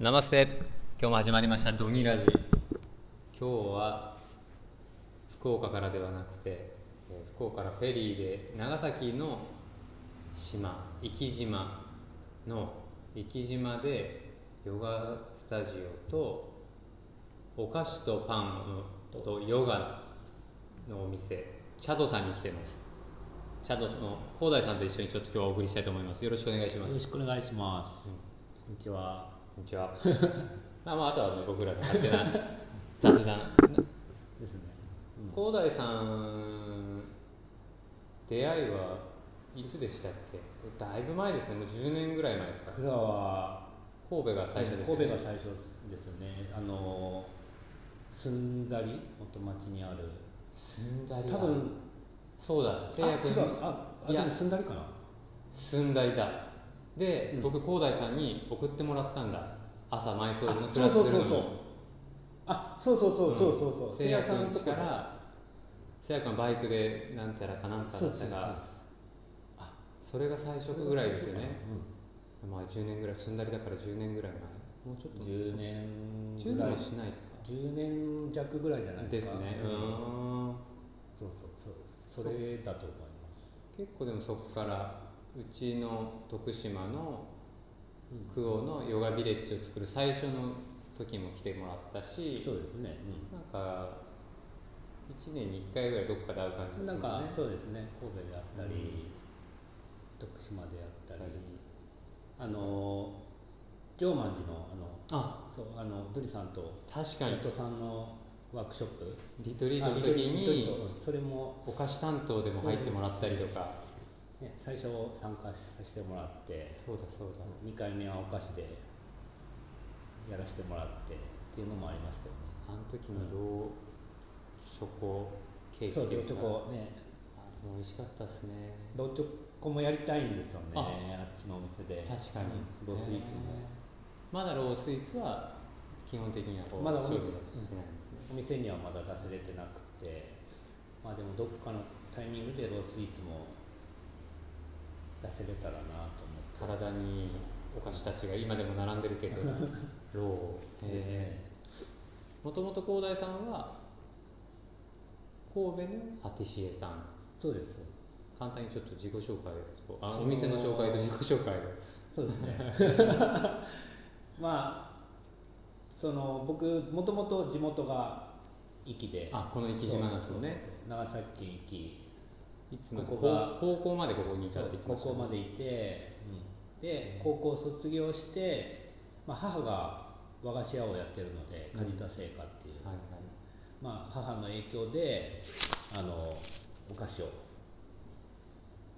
ナマステ今日も始まりましたドギラジ。今日は福岡からではなくてえー福岡からフェリーで長崎の島壱岐島の壱岐島でヨガスタジオとお菓子とパンとヨガのお店チャドさんに来てます。チャドの広大さんと一緒にちょっと今日はお送りしたいと思います。よろしくお願いしまよろすしくお願いします。こんにちは。こんにちは。まあまああとはね僕らの勝手な 雑談。ですね。広大さん出会いはいつでしたっけ？だいぶ前ですね。もう10年ぐらい前ですか？僕らは神戸が最初ですよね。神戸が最初ですよね。あの住んだり元町にある。住んだり多分そうだ。あ製薬違うああでも住んだりかな。住んだりだ。で、うん僕広大さんに送ってもらったんだ。朝マイソールのあクラスそうそうそうするのにそう。あそうそうそうそうそうそう。せいやさんと家からせいやくんバイクでなんちゃらかなんかだ。ったがあそれが最初ぐらいですよねうまあ10年ぐらい住んだりだから10年ぐらい前もうちょっとん。10年10ぐらい年は。しないか10年弱ぐらいじゃないでですすか。ねううんーんそうそうそう。それだと思います。結構でもそこからうちの徳島のうん。久保のヨガビレッジを作る最初の時も来てもらったしそうですね。なんか1年に1回ぐらいどっかで会う感じうん。ですよね。なんかそうですね。神戸であったり、徳島であったり。あの常万寺のあのあ。そうあのドリさんと確かに。伊藤さんのワークショップ。リトリートの時にトそれも、お菓子担当でも入ってもらったりとかね、最初参加させてもらってそうだそうだ。2回目はお菓子でやらせてもらってっていうのもありましたよね。あの時のローショコケーキそうローチョコね。あ美味しかったですね。ローチョコもやりたいんですよねああっちのお店で。確かに。うん。ロースイーツも。まだロースイーツは基本的にはこうまだお店ですね。お店にはまだ出せれてなくて。まあでもどっかのタイミングでロースイーツも出せれたらなと思って。体にお菓子たちが今でも並んでるけど ローですね。もともと広大さんは神戸のパティシエさん。そうです。簡単にちょっと自己紹介を。お店の紹介と自己紹介を。そうですね。まあその僕もともと地元が壱岐で。あこの壱岐島なんですよね。長崎壱岐いつここが高高校までここにいたってましたね。高校までいて、で高校卒業して、まあ、母が和菓子屋をやってるので梶田製菓っていう、はいはい。まあ、母の影響であのお菓子を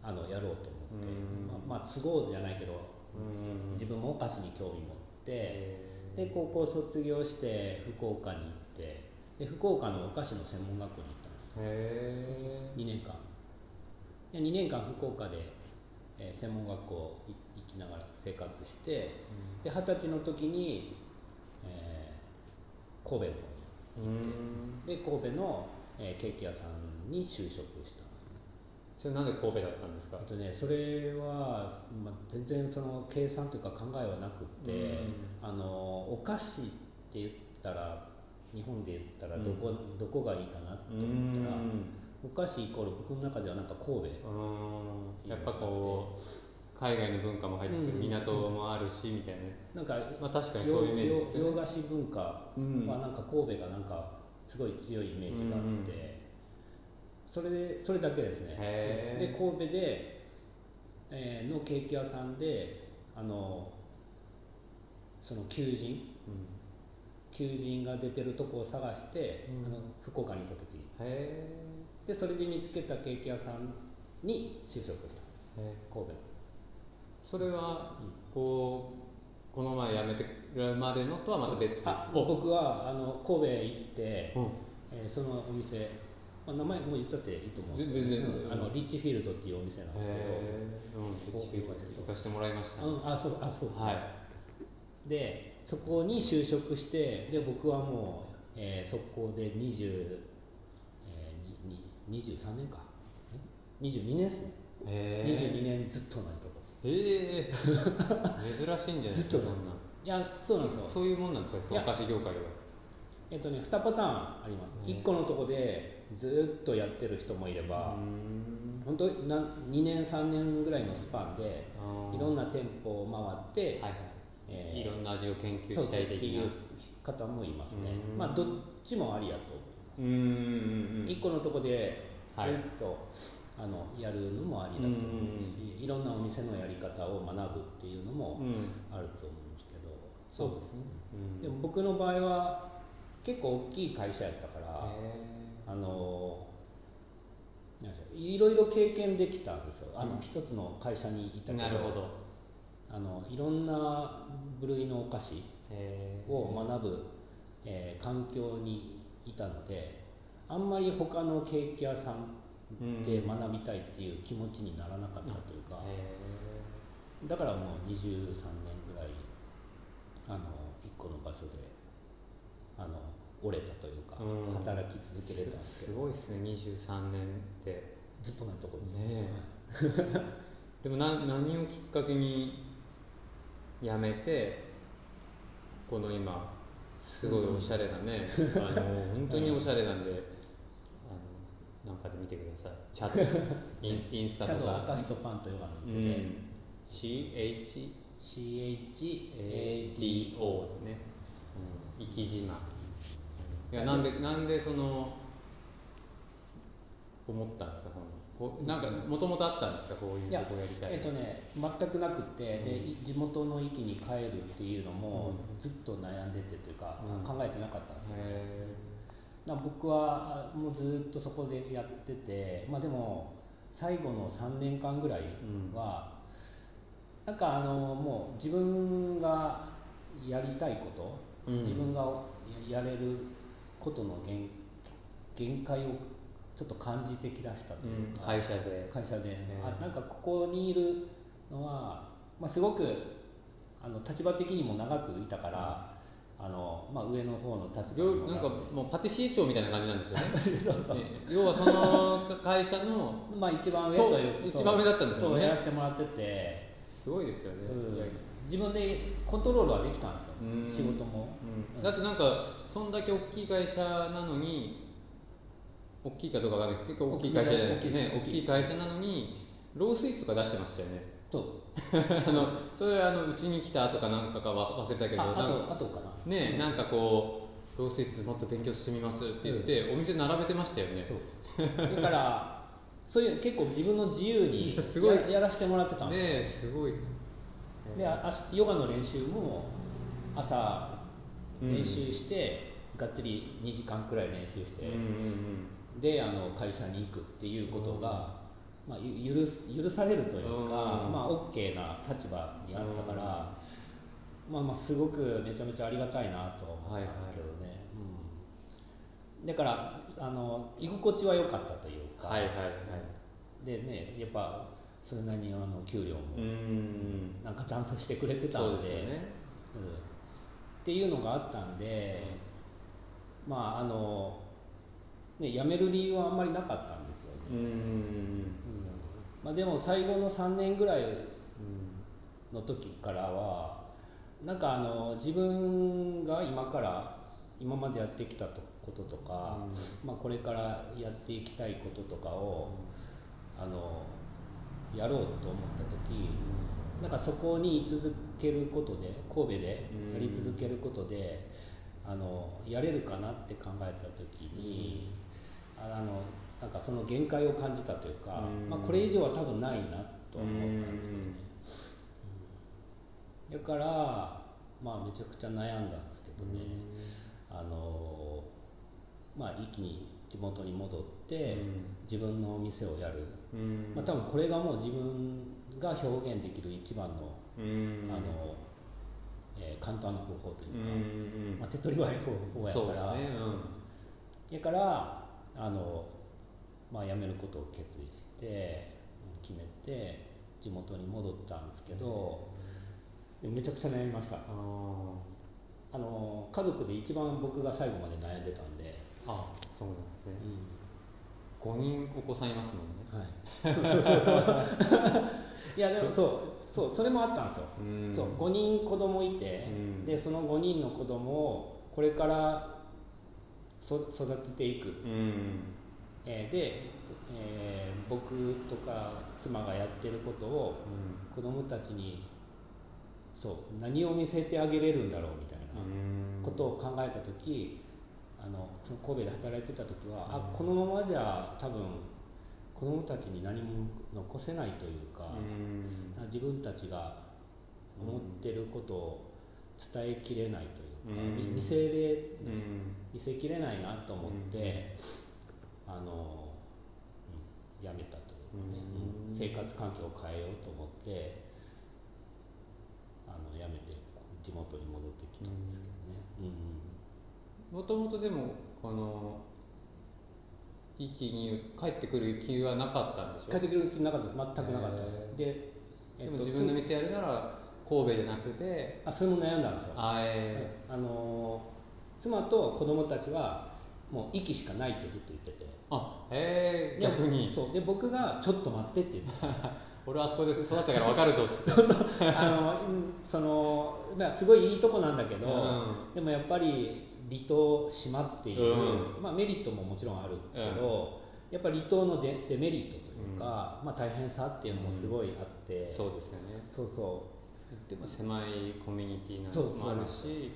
あのやろうと思って。うん。まあ、まあ都合じゃないけどうん。自分もお菓子に興味持ってえで高校卒業して福岡に行ってで福岡のお菓子の専門学校に行ったんですーへ2年間。で2年間福岡で、えー専門学校い行きながら生活してで二十歳の時に、えー神戸の方えうん。にで神戸の、えーケーキ屋さんに就職したんですね。それなんで神戸だったんですか？とねそれは、まあ、全然その計算というか考えはなくって、あのお菓子って言ったら日本で言ったらどこ,、どこがいいかなと思ったら、お菓子イコール僕の中ではなんか神戸うん。やっぱこう海外の文化も入ってくるうん港もあるしみたいなね。なんかまあ確かにそういうイメージですよね。洋洋菓子文化はうん。なんか神戸がなんかすごい強いイメージがあって、それでそれだけですね。で神戸で、えーのケーキ屋さんであのその求人求人が出てるとこを探して、うん。あの福岡にいた時に。へでそれで見つけたケーキ屋さんに就職したんです神戸の。それはこうこの前辞めてるまでのとはまた別。あお。僕はあの神戸へ行って、うん。えーそのお店、まあ、名前もう言っちゃっていいと思うんですけど全然うんあのリッチフィールドっていうお店なんですけど、うんお行かせてもらいました。うん、あそうあそうですね、はい。でそこに就職してで僕はもう、えー、速攻で20、えー、にに23年か。え？22年ですね、へえ。22年ずっと同じとこです。へえ。珍しいんじゃないですずっとかそんな。いやそうなんですよ。そういうもんなんですかお菓子業界は。えっとね2パターンあります、うん。1個のとこでずっとやってる人もいれば、うん。本当なん2年3年ぐらいのスパンでいろんな店舗を回って、はいはい、えーいろんな味を研究したいっていう方もいますね。うん。まあどっちもありやとうんうんうん1個のとこでずはい。っと、あのやるのもありだと思うし、いろんなお店のやり方を学ぶっていうのもうん。あると思うんですけど、そうですね、うん。でも僕の場合は結構大きい会社やったから、へあのなんでしょういろいろ経験できたんですよ。あの、うん。一つの会社にいたけどーなるほど。あのいろんな部類のお菓子を学ぶ、えー環境にいたのであんまり他のケーキ屋さんで学びたいっていう気持ちにならなかったというか、へだからもう23年ぐらいあの1個の場所であの折れたというか、うん。働き続けれたんーですすごいですね23年って。ずっと同じとこです。ね でもな何をきっかけに辞めてこの今すごいおしゃれなね、あの本当におしゃれなんで、あのなんかで見てください。チャット。インスインスタちゃんとおとか菓子とパンとヨガのう店で、ん。CH CHADO ADO ね、うん、生島。いやなんでなんでその思ったんですかこうなんかもともとあったんですか？こういうとこやりたい。えっとね全くなくって、でい地元の域に帰るっていうのもうん。ずっと悩んでてというか、うん。考えてなかったんですよ、へだから僕はあもうずっとそこでやっててまあでも最後の3年間ぐらいは、なんかあのもう自分がやりたいこと、うん。自分がややれることの限限界をちょっと感じてきだしたといううんか、会社で。会社で、えあなんかここにいるのは、まあ、すごくあの立場的にも長くいたから、あのまあ、上の方の立場なんかもうパティシエ長みたいな感じなんですよね。そうそう。ね要はその会社の まあ一番上というと一番上だったんですよね。そうやらせてもらってて、すごいですよね、うん。自分でコントロールはできたんですよ、うん。仕事も、うん。だってなんかそんだけ大きい会社なのに大きいかどうかわかんない。けど結構大きい会社じゃないですかね。大大きい会社なのにロースイーツとか出してましたよね。そう あのそれあのうちに来た後かなんかかわ忘れたけどあとあとかな。ねなんかこうロースイーツもっと勉強してみますって言って、お店並べてましたよね。そう。だからそういう結構自分の自由にすごい。ややらせてもらってたんですよ。ねえすごい。であヨガの練習も朝うん。練習して、がっつり2時間くらい練習して、うんうんであの会社に行くっていうことが、まあ、ゆ許す許されるというか、うん。まあ、OK な立場にあったから、まあ、まあすごくめちゃめちゃありがたいなと思ったんですけどね、うん、だからあの居心地は良かったというか、はいはいはい。でねやっぱそれなりにあの給料もうん。なんかちゃんとしてくれてたそんでね。うん。っていうのがあったんで、まああの、ね、辞める理由はあんまりなかったんですよね、うん。うん。まあ、でも最後の3年ぐらいの時からはなんかあの自分が今から今までやってきたこととか、まあ、これからやっていきたいこととかを、あのやろうと思った時なんかそこに居続けることで神戸でやり続けることで、あのやれるかなって考えた時に、あのなんかその限界を感じたというか、うん。まあ、これ以上は多分ないなと思ったんですよね。だから、まあ、めちゃくちゃ悩んだんですけどね、あのまあ、一気に地元に戻って、自分のお店をやる、うん。まあ、多分これがもう自分が表現できる一番の,、うん。あのえー簡単な方法といううんか、うん。まあ、手っ取り早い方法やから。ですね。やからあの、まあ、辞めることを決意して決めて地元に戻ったんですけど、でめちゃくちゃ悩みました。ああの家族で一番僕が最後まで悩んでたんで、ああそうなんですね。5人お子さんいますもんね。はい、そうそうそう。いやでもそうそうそれもあったんですよ、うん。そう5人子供いて、うん。でその5人の子供をこれからそ育てていく、うん。えーで、えー僕とか妻がやってることを子供たちにそう何を見せてあげれるんだろうみたいなうん。ことを考えた時あのその神戸で働いてた時は、あこのままじゃ多分子供たちに何も残せないというか、うん。自分たちが思ってることを伝えきれないという見せれ、うん見せきれないなと思って、あの、うんやめたというかね、うん。うん生活環境を変えようと思ってあのやめて地元に戻ってきたんですけどね。うん。もともとでもこの壱岐に帰ってくる気はなかったんでしょ帰ってくる気なかったです。全くなかったです、へー。で、でも自分の店やるなら神戸じゃなくてつあそれも悩んだんですよ。あえあの妻と子供たちはもう息しかないってずっと言ってて。あへえで逆に。そう。で僕が「ちょっと待って」って言ってたんです 俺はあそこで育ったから分かるぞって。あのうんそのまあすごいいいとこなんだけど、うん。でもやっぱり離島島っていう、うまあ、メリットももちろんあるけど、やっぱり離島のデデメリットというか、まあ、大変さっていうのもすごいあって、そうですよね。そうそでも狭いコミュニティなのもあるし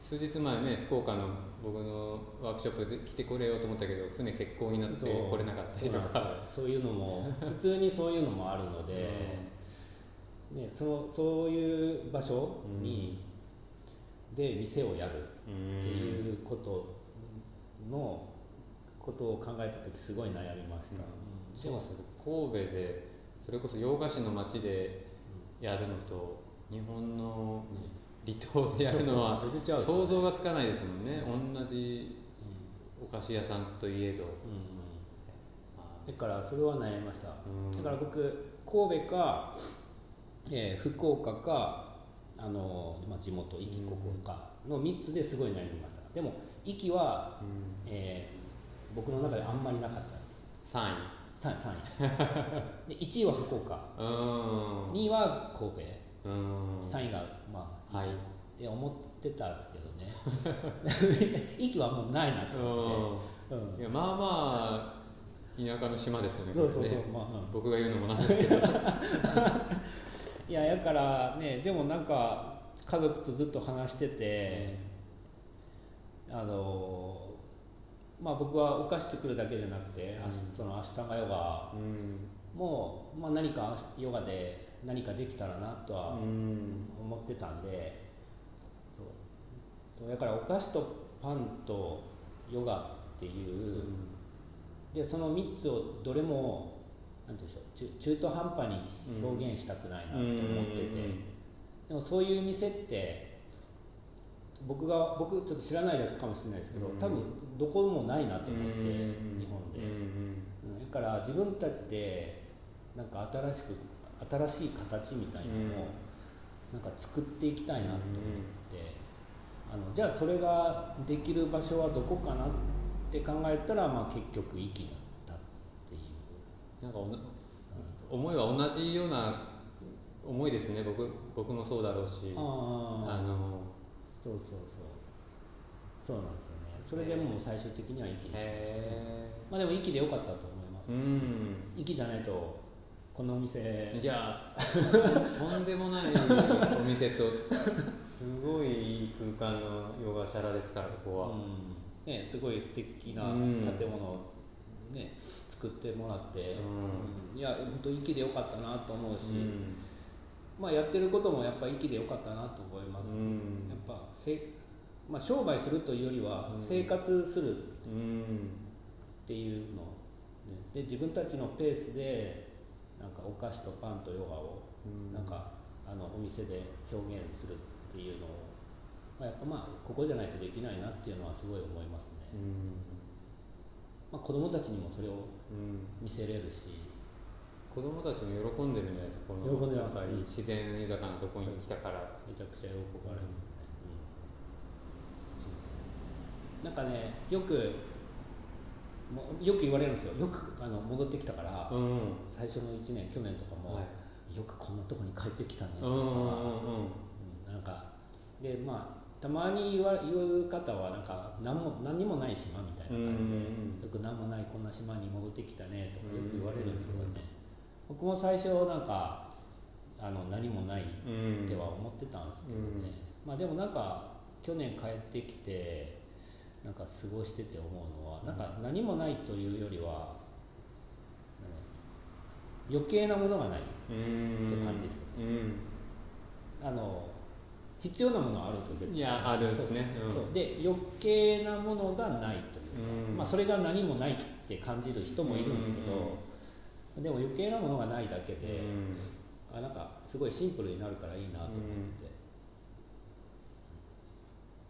数日前ね福岡の僕のワークショップで来てくれようと思ったけど船欠航になって来れなかったりとか。そういうのも普通にそういうのもあるので、ね、そのそういう場所に、で店をやるっていうことのことを考えた時すごい悩みました、そうそう神戸でそれこそ洋菓子の街でやるのと日本の離島でやるのは想像がつかないですもんね。同じお菓子屋さんといえど、だからそれは悩みました、うん。だから僕神戸か、えー福岡かあの、まあ、地元壱岐ここかの3つですごい悩みました。でも壱岐は、うん。えー僕の中であんまりなかったです。3位3位 ,3 位で1位は福岡。うーん。2位は神戸。うーん。3位がまあはい。って思ってたんですけどね。息はもうないなと思ってて、うん。いやまあまあ田舎の島ですよねそうそうそう。これねまあうん。僕が言うのもなんですけど。いややからねでもなんか家族とずっと話してて、あのまあ僕はお菓子作るだけじゃなくて、あうん。その明日がヨガ。うん。も、まあ、何かヨガで何かできたらなとはうん。思ってたんで、そう。そうだからお菓子とパンとヨガっていう、でその3つをどれもなんでしょう中中途半端に表現したくないなと思ってて、でもそういう店って僕が僕ちょっと知らないだけかもしれないですけど、うん。多分どこもないなと思って、うん。日本で、うんうんだから自分たちでなんか新しく新しい形みたいなのをなんか作っていきたいなと思って、あのじゃあそれができる場所はどこかなって考えたら、まあ、結局息だったっていう。なんか思いは同じような思いですね。僕僕もそうだろうし。あのそうそうそう。そうなんですよね。それでもう最終的には息にしましたね。へまあでも息でよかったと思います、息じゃないとこのお店。じゃあ とんでもないお店とすごいいい空間のヨガシャラですからここは、うん。ね、すごい素敵なうん。建物を、ね、作ってもらって、うん。うん。いや本当息でよかったなと思うし、うんまあ、やってることもやっぱ息でよかったなと思います、うん。やっぱせ、まあ、商売するというよりはうん。生活するうんっていうの、ね。で自分たちのペースでなんかお菓子とパンとヨガをうん。なんかあのお店で表現するっていうのを、まあ、やっぱまあここじゃないとできないなっていうのはすごい思いますね、うん。まあ、子供たちにもそれをうん。見せれるし子供たちも喜んでるんじゃないですかこの喜んでます。やっぱり自然豊かなところに来たから、めちゃくちゃ喜ばれますね、うんなんかねよくよく言われるんですよ。よくあの戻ってきたから、うん最初の1年去年とかも、はい。よくこんなとこに帰ってきたねとか、うんなんかでまあたまに言わ言う方はなんか何も何にもない島みたいな感じで、よく何もないこんな島に戻ってきたねとかよく言われるんですけどね、僕も最初なんかあの何もないうん。っては思ってたんですけどね、うん。まあでもなんか去年帰ってきてなんか過ごしてて思うのはなんか何もないというよりは、余計なものがないうんって感じですようん。あの必要なものはあるんですよ絶対。いやあるんですね。そう。で余計なものがないというか、うん。まあ、それが何もないって感じる人もいるんですけど、でも余計なものがないだけで、あなんかすごいシンプルになるからいいなと思ってて、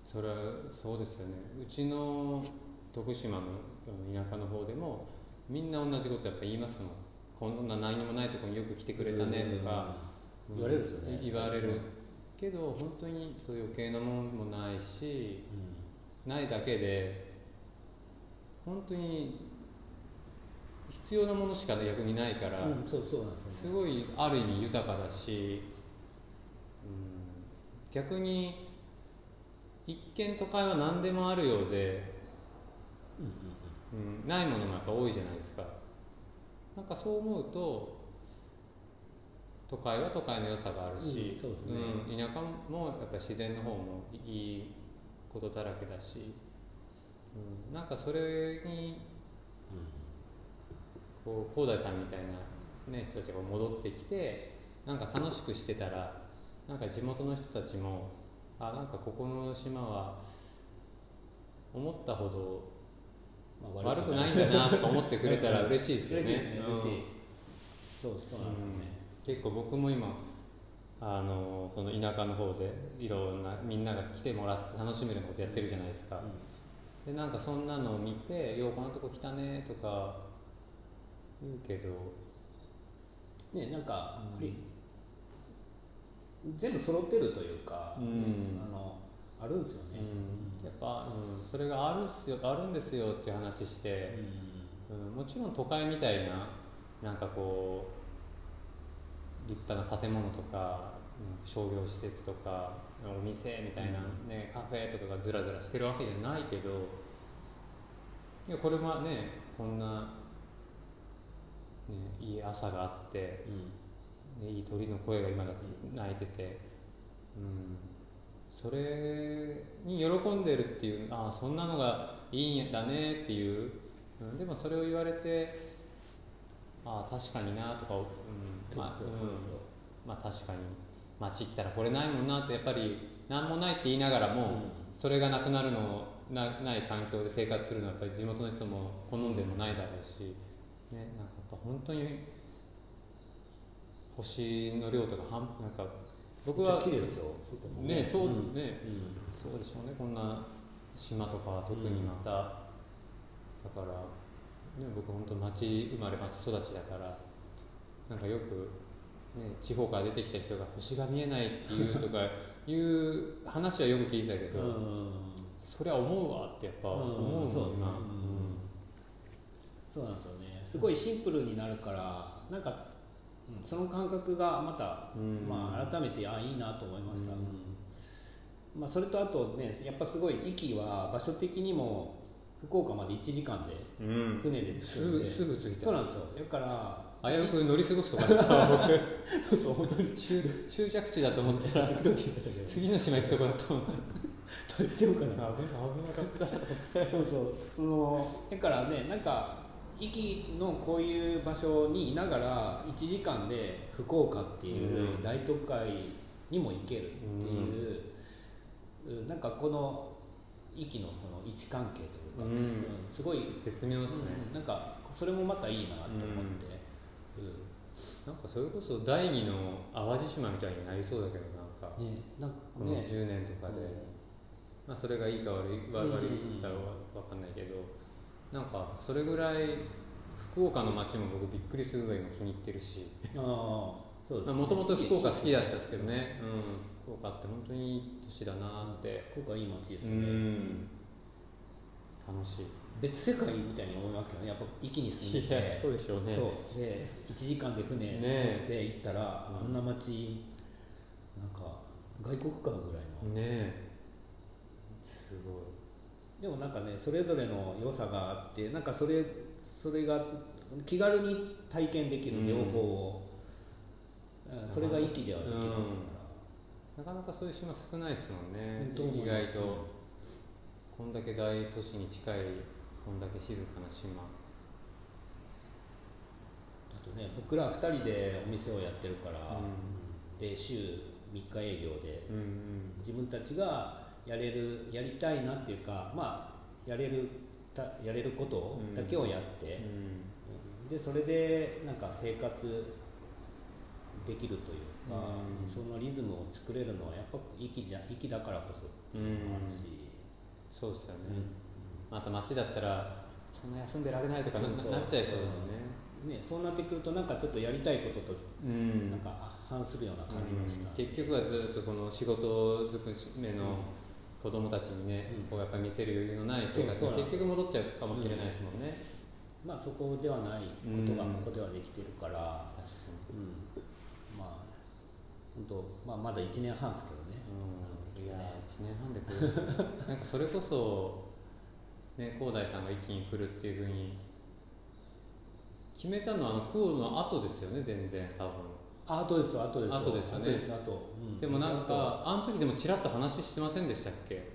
それはそうですよね。うちの徳島のうん田舎の方でもみんな同じことやっぱ言いますもん。こんな何にもないところによく来てくれたねとか、うん。言われるんですよね。言われる。けど本当にそういう余計なものもないしないだけで本当に必要なものしか逆にないから、うん、そうそうなんですよね。すごいある意味豊かだし、うん、逆に一見都会は何でもあるようで、うんうんうん、ないものもやっぱ多いじゃないですか。なんかそう思うと都会は都会の良さがあるし、うんそうですね。うん田舎もやっぱり自然の方もいいことだらけだし、うん、なんかそれにこう広大さんみたいな、ね、人たちが戻ってきてなんか楽しくしてたらなんか地元の人たちもあなんかここの島は思ったほどまあ悪くないんだなとか思ってくれたら嬉しいですよね。嬉しいですね。うん。嬉しい、そうそうなんですよね、結構僕も今あのその田舎の方でいろんなみんなが来てもらって楽しめることやってるじゃないですか、でなんかそんなのを見て「ようこんなとこ来たね」とか言うけどねなんか、全部揃ってるというか、うん。ねあのあるんですよね、うん。やっぱ、うん、それがあるっすよあるんですよっていう話して、うん、もちろん都会みたいななんかこう立派な建物とか商業施設とかお店みたいな、ねカフェとかがずらずらしてるわけじゃないけどいやこれはねこんな、ね、いい朝があって、うん。ね、いい鳥の声が今だって鳴いてて、うん、それに喜んでるっていうああそんなのがいいんだねっていう、うん、でもそれを言われてああ確かになとか、うん。まあそうそうそうん。まあ確かに。街行ったらこれないもんなってやっぱり何もないって言いながらも、それがなくなるのなない環境で生活するのはやっぱり地元の人も好んでもないだろうし、ね、なんか本当に星の量とか半なんか僕は綺麗ですよ。外もね。そううん。ね、そうでしょうね。こんな島とかは特にまた、だから、ね、僕本当町生まれ町育ちだからなんかよく、ね、地方から出てきた人が星が見えないっていうとか いう話はよく聞いてたけど、うんそりゃ思うわってやっぱ思うもんな、そうなんですよねすごいシンプルになるからなんか、うんその感覚がまた、うん。まあ、改めてあいいなと思いました、うん。まあ、それとあとねやっぱすごい壱岐は場所的にも福岡まで1時間でうん。船で着すくんで、ぐすぐ着いた。そうなんですよ。だから危うく乗り過ごすとか。だった僕そう本当に。終終着地だと思ったら次の島行くとこだと思った 大丈夫かな危なかった。そうそう。そのだからねなんか壱岐のこういう場所にいながら1時間で福岡っていううん大都会にも行けるっていう、なんかこの壱岐のその位置関係というか、うん。うんすごい、絶妙ですね、うんなんかそれもまたいいなと思って、なんかそれこそ第二の淡路島みたいになりそうだけどなんか、うんねなんかこのね10年とかで、まあ、それがいいか悪い悪悪いかは分かんないけど、なんかそれぐらい福岡の街も僕びっくりするぐらい今気に入ってるし。ああ。そうですもともと福岡好きだったんですけどね、うん、福岡って本当にいい都市だなって、福岡いい街ですね、ん。楽しい。別世界みたいに思いますけどね。やっぱ息に住んでて。そうでしょうね。そう。で1時間で船ね。乗って行ったら、うん。あんな街なんか外国かぐらいの、ねえ。すごいでもなんかねそれぞれの良さがあってなんかそれそれが気軽に体験できる両方を、うん。それが息ではできますから、なかなかそういう島少ないですもんね。意外と、こんだけ大都市に近いこんだけ静かな島。あとね僕ら2人でお店をやってるから、うで週3日営業でうんうん。自分たちがやれるやりたいなっていうかまあやれるたやれることだけをやって、うん。でそれでなんか生活できるというか、うん。そのリズムを作れるのはやっぱ息じゃ息だからこそっていうのもあるし、そうですよね、うん。また街だったらそんな休んでられないとかなそうそう。なっちゃいそうだよね。ね、そうなってくるとなんかちょっとやりたいこととうん。なんか反するような感じがした、うん。結局はずっとこの仕事尽くしめの子供たちにね、うん。こうやっぱ見せる余裕のない生活そうそうに結局戻っちゃうかもしれないですもんね、まあそこではないことがうん。ここではできてるから、うん。まあ本当まあまだ1年半ですけどね、うん、いやできてね。1年半でこう なんかそれこそね広大さんが一気に来るっていうふうに決めたのはあのクオの後ですよね全然多分あ後ですよ後ですよ。後ですよね。後です後、うん。でもなん後かあの時でもちらっと話してませんでしたっけ？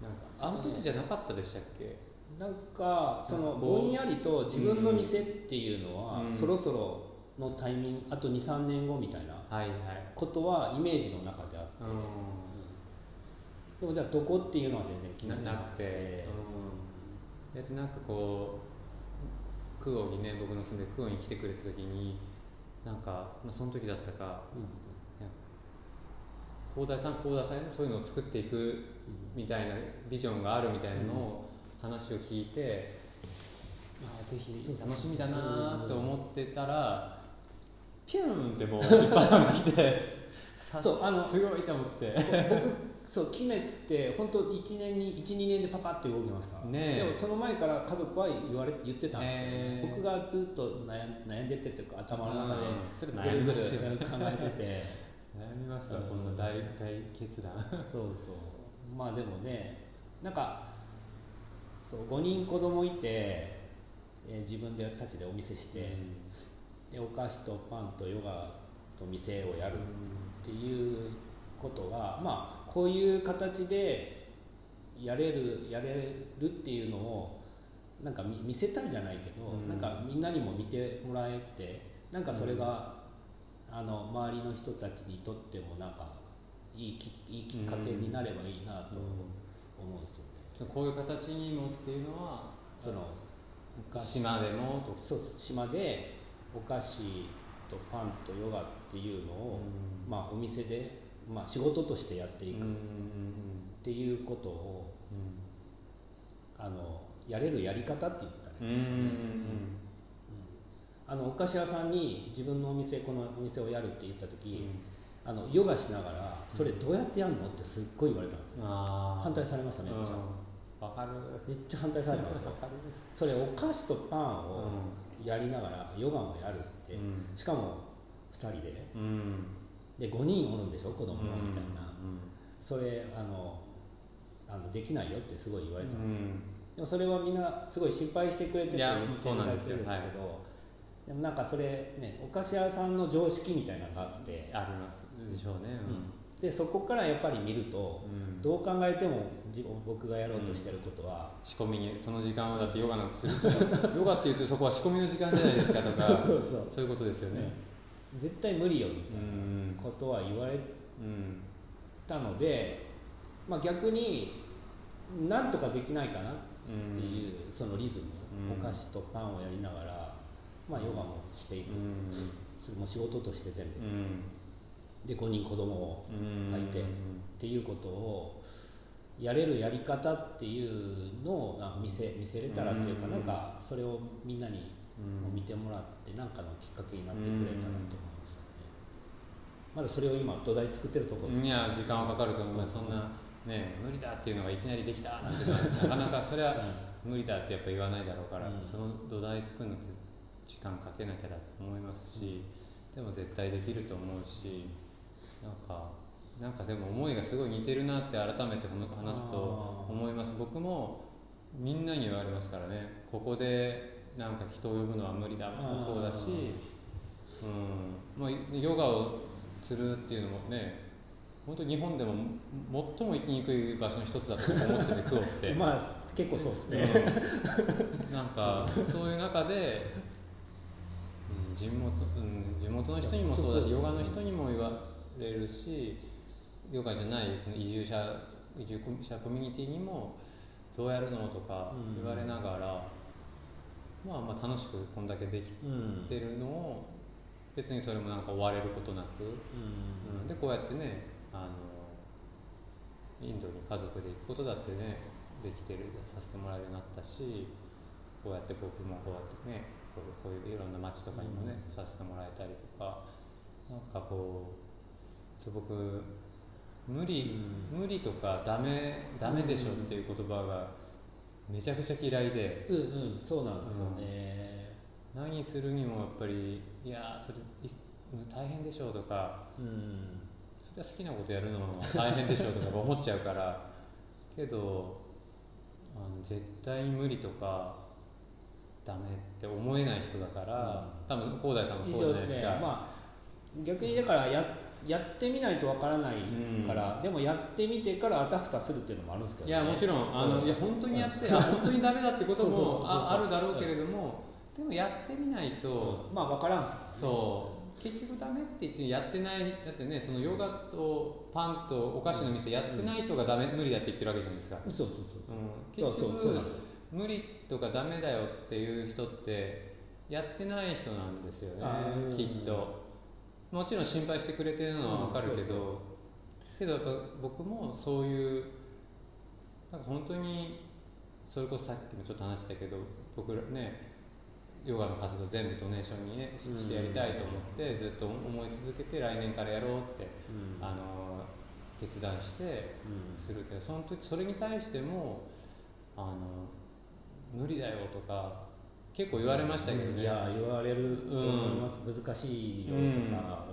なんかあの時じゃなかったでしたっけ？なんかそのぼんやりと自分の店っていうのは、うん。そろそろのタイミングあと23年後みたいなことはイメージの中であって、ううん。でもじゃあどこっていうのは全然決めてなななくて、くて。うん、でなんかこうクオにね僕の住んでるクオに来てくれた時になんか、まあ、その時だったかうん。広大さん広大さんにそういうのを作っていくみたいなビジョンがあるみたいなのを話を聞いて、ああぜひ楽しみだなと思ってたらピューンってもう一般が来て。さそうあのすごいと思って。僕そう決めて本当1年に12年でパパッと動きました。ねえ。でもその前から家族は言われ言ってたんですけど、ね。えー。僕がずっと悩ん悩んでてっていうか頭の中でうん。それ悩みます考えてて。悩みますわうん。こんな大大決断。そうそう。まあでもねなんかそう5人子供いて、えー自分でたちでお店して、でお菓子とパンとヨガと店をやるっていうことがまあこういう形でやれるやれるっていうのをなんか見見せたいじゃないけど、うん。なんかみんなにも見てもらえてなんかそれが、あの周りの人たちにとってもなんかいいきいいきっかけになればいいなと思うんですよね。ちょこういう形にもっていうのはその島でもとそうそう。島でお菓子とパンとヨガっていうのを、うん。まあ、お店で、まあ、仕事としてやっていくっうんうんていうことを、あのやれるやり方って言ったらうんいいんですかね、あのお菓子屋さんに自分のお店このお店をやるって言った時、あのヨガしながらそれどうやってやるのってすっごい言われたんですよ。反対されましためっちゃ、うん。わかる。めっちゃ反対されたんですよ。それお菓子とパンをやりながらヨガもやるって、うん。しかも2人で。うんで5人おるんでしょ？子供もみたいな、うんそれあのあのできないよってすごい言われたんですよ、うん。でもそれはみんなすごい心配してくれててそう。なんですよ。けですけどでもなんかそれねお菓子屋さんの常識みたいなのがあって、ありますでしょうね。でそこからやっぱり見ると、うん。どう考えても自僕がやろうとしてることは、仕込みにその時間はだってヨガなんてするヨガっていうとそこは仕込みの時間じゃないですかとか そうそう。そういうことですよね。ね絶対無理よみたいうん。なことは言われうんたので、まあ、逆になんとかできないかなっていうそのリズム、うん。お菓子とパンをやりながら、まあ、ヨガもしていく、うん。それも仕事として全部、うん。で5人子供うん。がいて、っていうことをやれるやり方っていうのをな見せ見せれたらっていうか、うん。なんかそれをみんなにうん見てもらって何かのきっかけになってくれたらと思うんですよね、まだそれを今土台作ってるところですいや時間はかかると思います。そんなね無理だっていうのがいきなりできたなんてなかなかそれは無理だってやっぱ言わないだろうから、うん。その土台作るのって時間かけなきゃだと思いますし、でも絶対できると思うしなんかなんかでも思いがすごい似てるなって改めて話すと思います。僕もみんなに言われますからねここでなんか人を呼ぶのは無理だもそうだし、うん、もうヨガをするっていうのもね本当日本でも最も生きにくい場所の一つだと思ってるクオって。まあ結構そうですね、うん。なんかそういう中で、うん、地元うん、地元の人にもそうだしヨガの人にも言われるしヨガじゃないその移住者移住者コミュニティにもどうやるのとかうん言われながら、まあまあ楽しくこんだけできうんてるのを別にそれもなんか追われることなく、うん。うん。でこうやってねあのインドに家族で行くことだってねできてるさせてもらえるようになったしこうやって僕もこうやってねこうこういういろんな街とかにもね、させてもらえたりとかなんかこうそう僕無理、無理とかダメダメでしょっていう言葉がめちゃくちゃ嫌いで、うんうんそうなんですよね。何するにもやっぱりいやそれい大変でしょうとかうん。それは好きなことやるのは大変でしょうとか思っちゃうから。けどあの絶対に無理とかダメって思えない人だから、多分広大さんも以そう上ですねじゃないですか。まあ逆にだからややってみないとわからないから、でもやってみてからあたふたするっていうのもあるんですけど、ね、いやもちろんあの、うんいや本当にやって、あ本当にダメだってこともああるだろうけれども、でもやってみないと、うん。まあわからんっすそう。結局ダメって言ってやってないだってねそのヨガとパンとお菓子の店やってない人がダメ無理だって言ってるわけじゃないですか、そうそうそうう。ん、結そうそうそうなん局ですよ。無理とかダメだよっていう人ってやってない人なんですよねきっともちろん心配してくれてるのは分かるけど、うんけどやっぱ僕もそういうなんか本当にそれこそさっきもちょっと話したけど僕らねヨガの活動全部ドネーションにねしてやりたいと思ってずっと思い続けて来年からやろうって、うん。あの決断してうん。するけどその時それに対してもあの無理だよとか結構言われましたけどね、いや言われると思います、難しいよとか、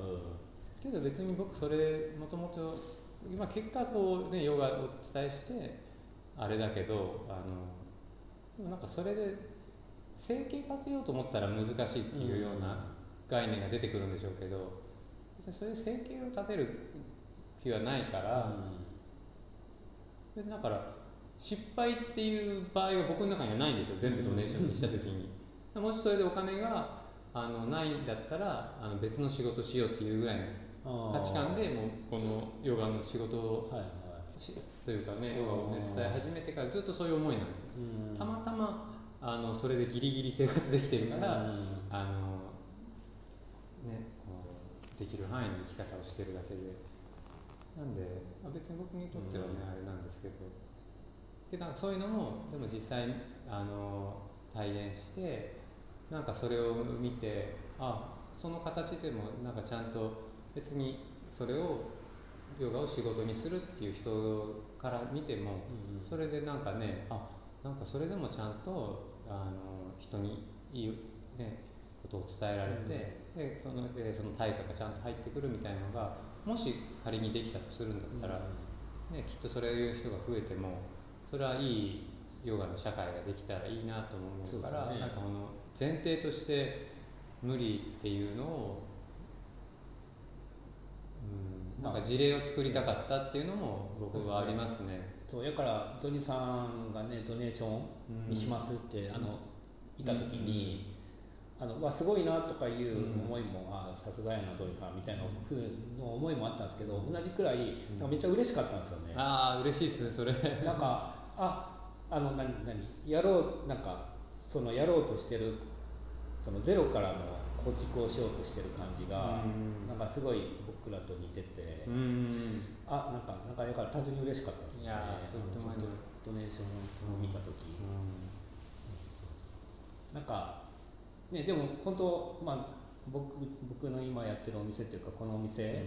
けど別に僕それもともと今結果こうねヨガをお伝えしてあれだけどあのなんかそれで生計立てようと思ったら難しいっていうような概念が出てくるんでしょうけど別にそれで生計を立てる気はないから、別にだから失敗っていう場合が僕の中にはないんですよ。全部ドネーションにした時に、もしそれでお金があのないんだったらあの別の仕事しようっていうぐらいのうん価値観でもうこのヨガの仕事をはいはい。しというかねヨガをね伝え始めてからずっとそういう思いなんですよ。うん。たまたまあのそれでギリギリ生活できてるから、うん。あのねこうできる範囲の生き方をしてるだけで。なんで、まあ、別に僕にとってはね、うん。あれなんですけどでなんかそういうのもでも実際あの体現してなんかそれを見てあその形でもなんかちゃんと別にそれをヨガを仕事にするっていう人から見ても、うんそれでなんかねあなんかそれでもちゃんとあの人にいい、ね、ことを伝えられて、でそのでその対価がちゃんと入ってくるみたいなのがもし仮にできたとするんだったら、ね、きっとそういう人が増えてもそれはいいヨガの社会ができたらいいなとも思うからね。なんかこの前提として無理っていうのを、うん、なんか事例を作りたかったっていうのも僕はありますね。そうやからドニさんがねドネーションにしますって、あのいた時に、あのわすごいなとかいう思いも、あさすがやなドニさんみたいなふうの思いもあったんですけど同じくらいめっちゃ嬉しかったんですよね、ああ嬉しいですねそれ。なんかああの何何？やろうなんかそのやろうとしてるそのゼロからの構築をしようとしてる感じが、うん。なんかすごい僕らと似てて、うん。あなんかなんかだから単純に嬉しかったですね。いやーそういうこともあるドネーションを見た時、なんかねでも本当まあ僕僕の今やってるお店っていうかこのお店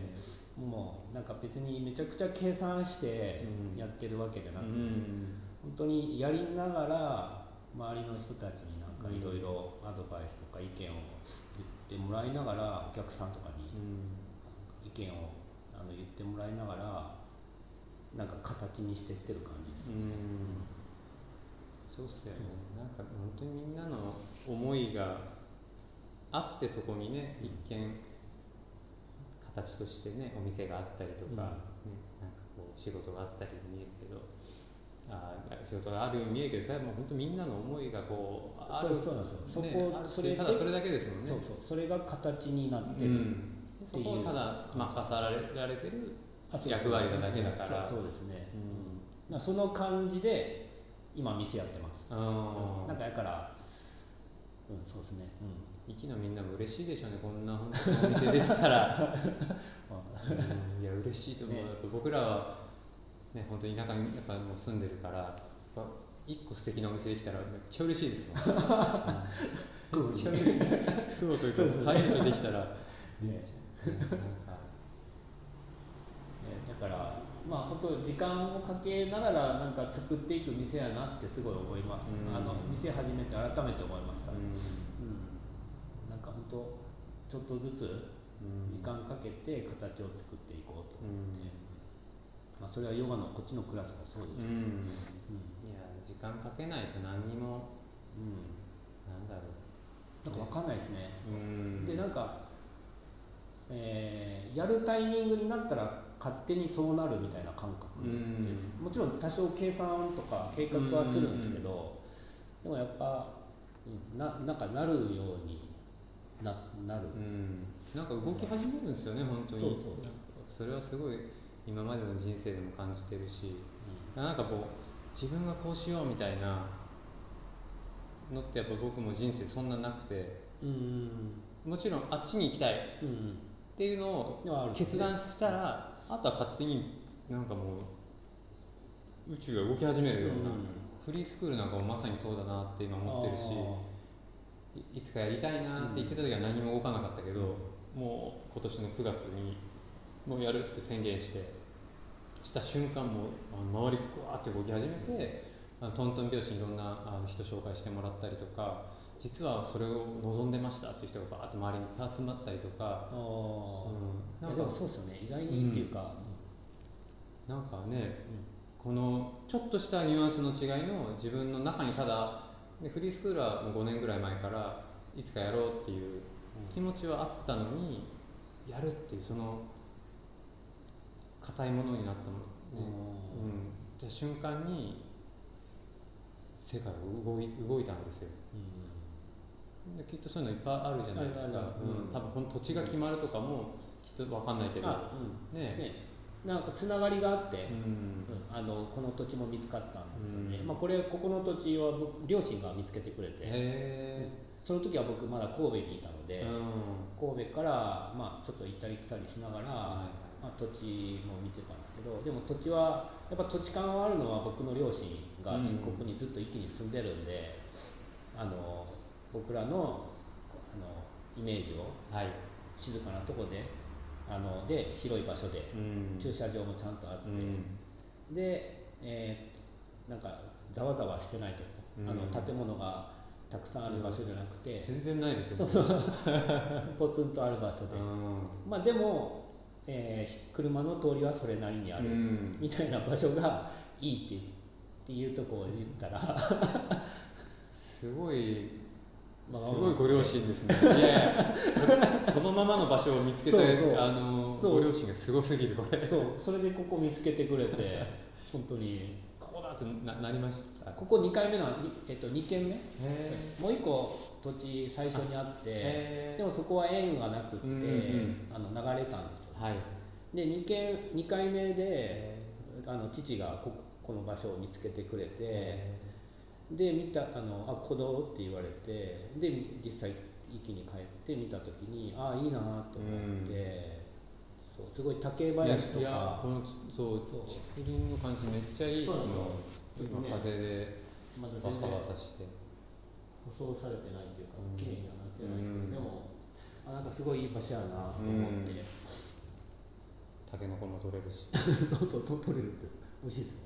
もうなんか別にめちゃくちゃ計算してうんやってるわけじゃなくて、うん本当にやりながら周りの人たちになんかいろいろアドバイスとか意見を言ってもらいながらお客さんとかに意見をあの言ってもらいながらなんか形にしてってる感じですよね。うん。そうっすよね。なんか本当にみんなの思いがあってそこにね一見形としてねお店があったりとか、うん。ね、なんかこう仕事があったり見えるけどあー仕事があるように見えるけどそれはもう本当みんなの思いがこうあるそうなんですよ。そこそれでただそれだけですもんね。そうそうそれが形になってる、うん、そこをただ任されられてる役割なだけだから。そうですね、うん。その感じで今店やってます、あうん。ーなんかやからうんそうですね、息のみんなも嬉しいでしょうね。こんな本当にお店できたら。うんうん。いや嬉しいと思う、ね。僕らはね本当に田舎にやっぱもう住んでるから一個素敵なお店できたらめっちゃ嬉しいですよ、うん。めっちゃ嬉しい。苦労というかパイとできたらね。なんかね、だからまあ本当時間をかけながらなんか作っていく店やなってすごい思います、うん。あの店始めて改めて思いました、うん。うなんか本当ちょっとずつん。時間かけて形を作っていこうと。思って、うんまあ、それはヨガのこっちのクラスもそうですけど、うん。うん。いや時間かけないと何にもうん。なんだろなんかわかんないですね、ううん。でなんか、えーやるタイミングになったら勝手にそうなるみたいな感覚です、もちろん多少計算とか計画はするんですけど、でもやっぱ、うんななんかなるようにななる、うん。なんか動き始めるんですよね本当に。そうそう。それはすごい今までの人生でも感じてるしなんかこう自分がこうしようみたいなのってやっぱ僕も人生そんななくてうんうんもちろんあっちに行きたいっうんうんていうのを決断したらあとは勝手になんかもう宇宙が動き始めるような、フリースクールなんかもまさにそうだなって今思ってるしいいつかやりたいなって言ってた時は何も動かなかったけど、もう今年の9月にもうやるって宣言してした瞬間も周りがグワーって動き始めてあのトントン拍子にいろんなあの人紹介してもらったりとか実はそれを望んでましたっていう人がバーッと周りに集まったりとか、あー。うん、そうですよね。意外にっていうか、なんかねこのちょっとしたニュアンスの違いの自分の中にただでフリースクールはもう5年ぐらい前からいつかやろうっていう気持ちはあったのにやるっていうその硬いものになったのね、うん。うん、じゃ瞬間に世界が動い動いたんですよ。できっとそういうのいっぱいあるじゃないですか。うん、多分この土地が決まるとかもきっと分かんないけど。あうん。ねねなんかつながりがあって、うん。うん。あのこの土地も見つかったんですよね、うん。まあ、これここの土地は僕両親が見つけてくれて。へその時は僕まだ神戸にいたので、神戸から、まあ、ちょっと行ったり来たりしながら、はいまあ、土地も見てたんですけどでも土地はやっぱ土地勘があるのは僕の両親がうんここにずっと一気に住んでるんで、あの僕らのあのイメージをはい、静かなとこであので広い場所でうん。駐車場もちゃんとあって、うん。で、えーなんかざわざわしてないとこ、うん。あの建物がたくさんある場所じゃなくて、全然ないですよ。そうそう。ポツンとある場所で、うまあでも、えー車の通りはそれなりにあんる、うん。みたいな場所がいいってっていうとこを言ったら。すごいまあすごいご両親ですね。いやそそのままの場所を見つけたそうそう。あのご両親がすごすぎるこれ。そう。それでここ見つけてくれて本当に。ここだってななりました？ここ2回目の、にえっと、2軒目。へもう1個土地最初にあってえでもそこは縁がなくって、うんうんあの流れたんですよ。はい。で 2, 軒2回目であの父がここの場所を見つけてくれてで見たあのあここって言われてで実際一気に帰って見た時にあいいなと思って、そうすごい竹林とか。このそうそう。竹林の感じめっちゃいいですもん。そう。今ね。風でバサバサして舗装されてないというかうん綺麗にはなってないけど、うん。でもあなんかすごいいい場所やなと思って、タケノコも取れるし、そうそうと取れるんですよ美味しいですよ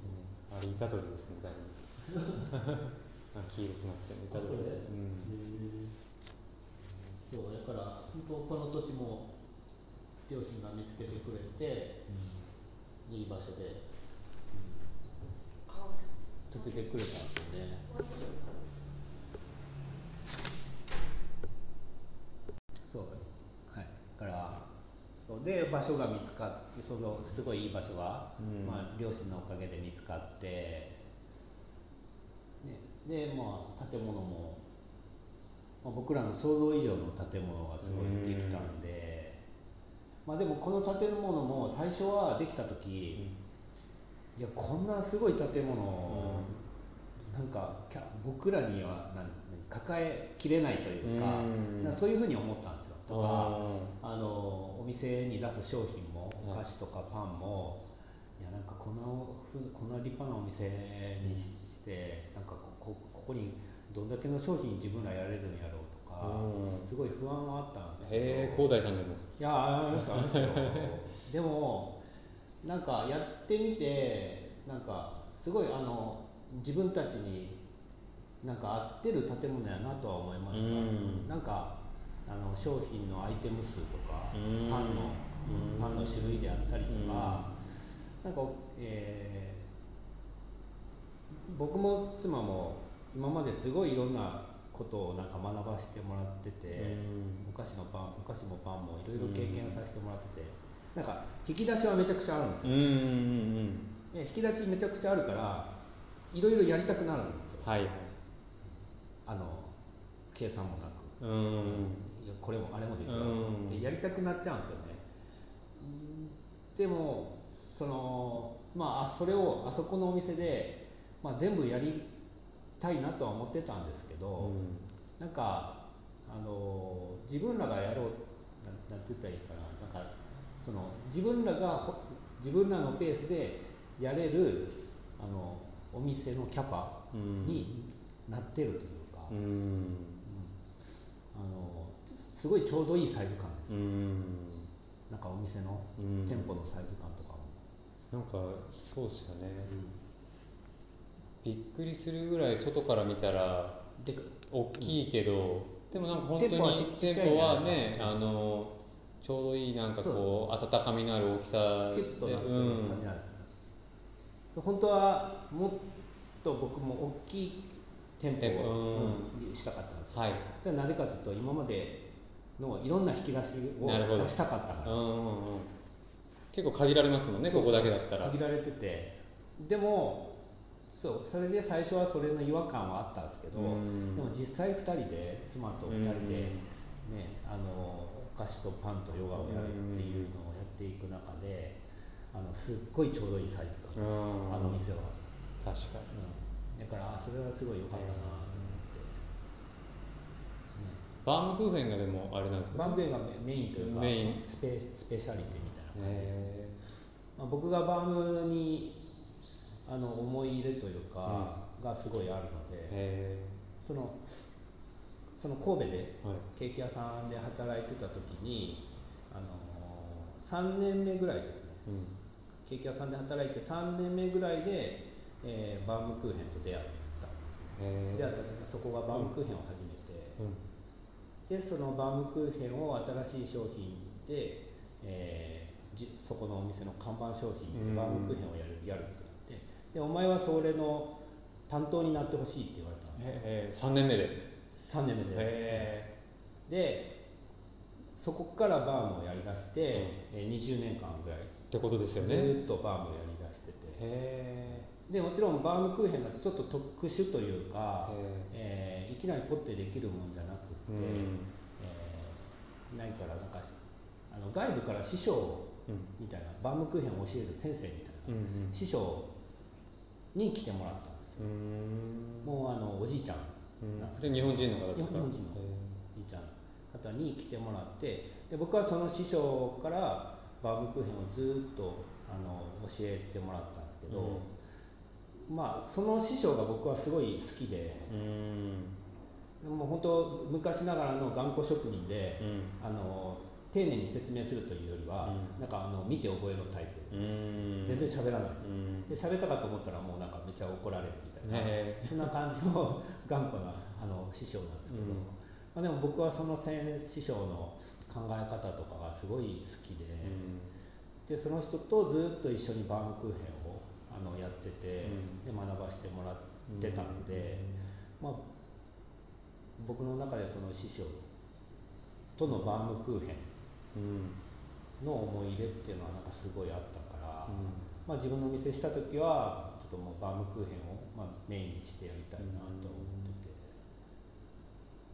あれイタドリですねだいぶ。あ黄色くなってるイタドリそうだから本当この土地も両親が見つけてくれて、いい場所で建ててくれたんですよねそうはいだからそう。で場所が見つかってそのすごいいい場所が、うん。まあ、両親のおかげで見つかって、ね、でまあ建物も、まあ、僕らの想像以上の建物がすごいできたんで、まあでもこの建物も最初はできた時、いやこんなすごい建物、なんかキャ僕らには何抱えきれないというか,、うん。なんかそういうふうに思ったんですよ。とかああのお店に出す商品もおはい。菓子とかパンも、いやなんかこんなふうこんな立派なお店にししてなんかここここにどんだけの商品自分らやれるんやろうとか、うん。すごい不安はあったんですけど。へえ広大さんでも。いやありますありますよ。でもなんかやってみてなんかすごいあの自分たちになんか合ってる建物やなとは思いました、うん。なんかあの商品のアイテム数とか、うん。パンの、うん。パンの種類であったりとか、なんか、えー僕も妻も今まですごいいろんなことをなんか学ばせてもらってて、お菓子のパンお菓子もパンもいろいろ経験させてもらってて、なんか引き出しはめちゃくちゃあるんですよ、うんうんうんで引き出しめちゃくちゃあるからいろいろやりたくなるんですよ。はいはい。あの計算もなく、うんこれもあれもできるうんってやりたくなっちゃうんですよね。うんでもそのまああそれをあそこのお店で、まあ、全部やりたいなとは思ってたんですけど、なんかあの自分らがやろうなんなんて言ったらいいかな。なんかその自分らがほ自分らのペースでやれるあのお店のキャパうん。になってるというか、うんすごいちょうどいいサイズ感です、うん。なんかお店のうん。店舗のサイズ感とかも、なんかそうですよね。びっくりするぐらい外から見たらで大きいけど、でもなんか本当に店舗はねあのちょうどいいなんかこう温かみのある大きさキュッとなってるうん感じなんですね、で本当はもっと僕も大きい店舗を、うん。うんしたかったんですよ、はい。それはなぜかというと今までのいろんな引き出しを出したかったから。うんうんうん。結構限られますもんねここだけだったら。限られてて。でもそうそれで最初はそれの違和感はあったんですけど、うん。でも実際2人で妻と2人で、うんね、あのお菓子とパンとヨガをやるっていうのをやっていく中であのすっごいちょうどいいサイズ感です、うん。あの店は、確かうん、だからあそれはすごい良かったなバームクーヘンがでもあれなんですよバンブーがメメインというかメイン。スペスペシャリティみたいな感じですね、へまあ、僕がバームにあの思い入れというか、がすごいあるのでえそのその神戸ではい。ケーキ屋さんで働いてた時に、あの3年目ぐらいですね。うん。ケーキ屋さんで働いて3年目ぐらいで、えーバームクーヘンと出会ったんですね。出会ったというかそこがバームクーヘンを始めて、うんでそのバームクーヘンを新しい商品で、えーじそこのお店の看板商品うん。でバームクーヘンをやるやるってなってでお前はそれの担当になってほしいって言われたんですよ。へえ3年目で。3年目で。へでそこからバームをやりだして、えー20年間ぐらい。えってことですよずね。へーっとバームをやりだしてて。えでもちろんバームクーヘンだとちょっと特殊というか、へえーいきなりポッてできるもんじゃなくって、うん。えーないからなんかあの外部から師匠うんみたいなバームクーヘンを教える先生みたいな、うん師匠に来てもらったんですよ、うん。もうあのおじいちゃんうんなんですで日本人の方ですか？日本人のおじいちゃんの方に来てもらってで僕はその師匠からバームクーヘンをずっとあの教えてもらったんですけど、まあその師匠が僕はすごい好きでうんでも本当昔ながらの頑固職人で、うん。あの丁寧に説明するというよりは、うん。なんかあの見て覚えろタイプうです、ん。全然喋らないです、うん。で喋ったかと思ったらもうなんかめっちゃ怒られるみたいな、へそんな感じの頑固なあの師匠なんですけど、うん。まあ、でも僕はその先師匠の考え方とかがすごい好きで、でその人とずっと一緒にバームクーヘンをあのやってて、で学ばせてもらってたんで、まあ、僕の中でその師匠とのバームクーヘうんンの思い入れっていうのはなんかすごいあったから、まあ、自分のお店した時はちょっともうバームクーヘンをまあメインにしてやりたいなと思ってて。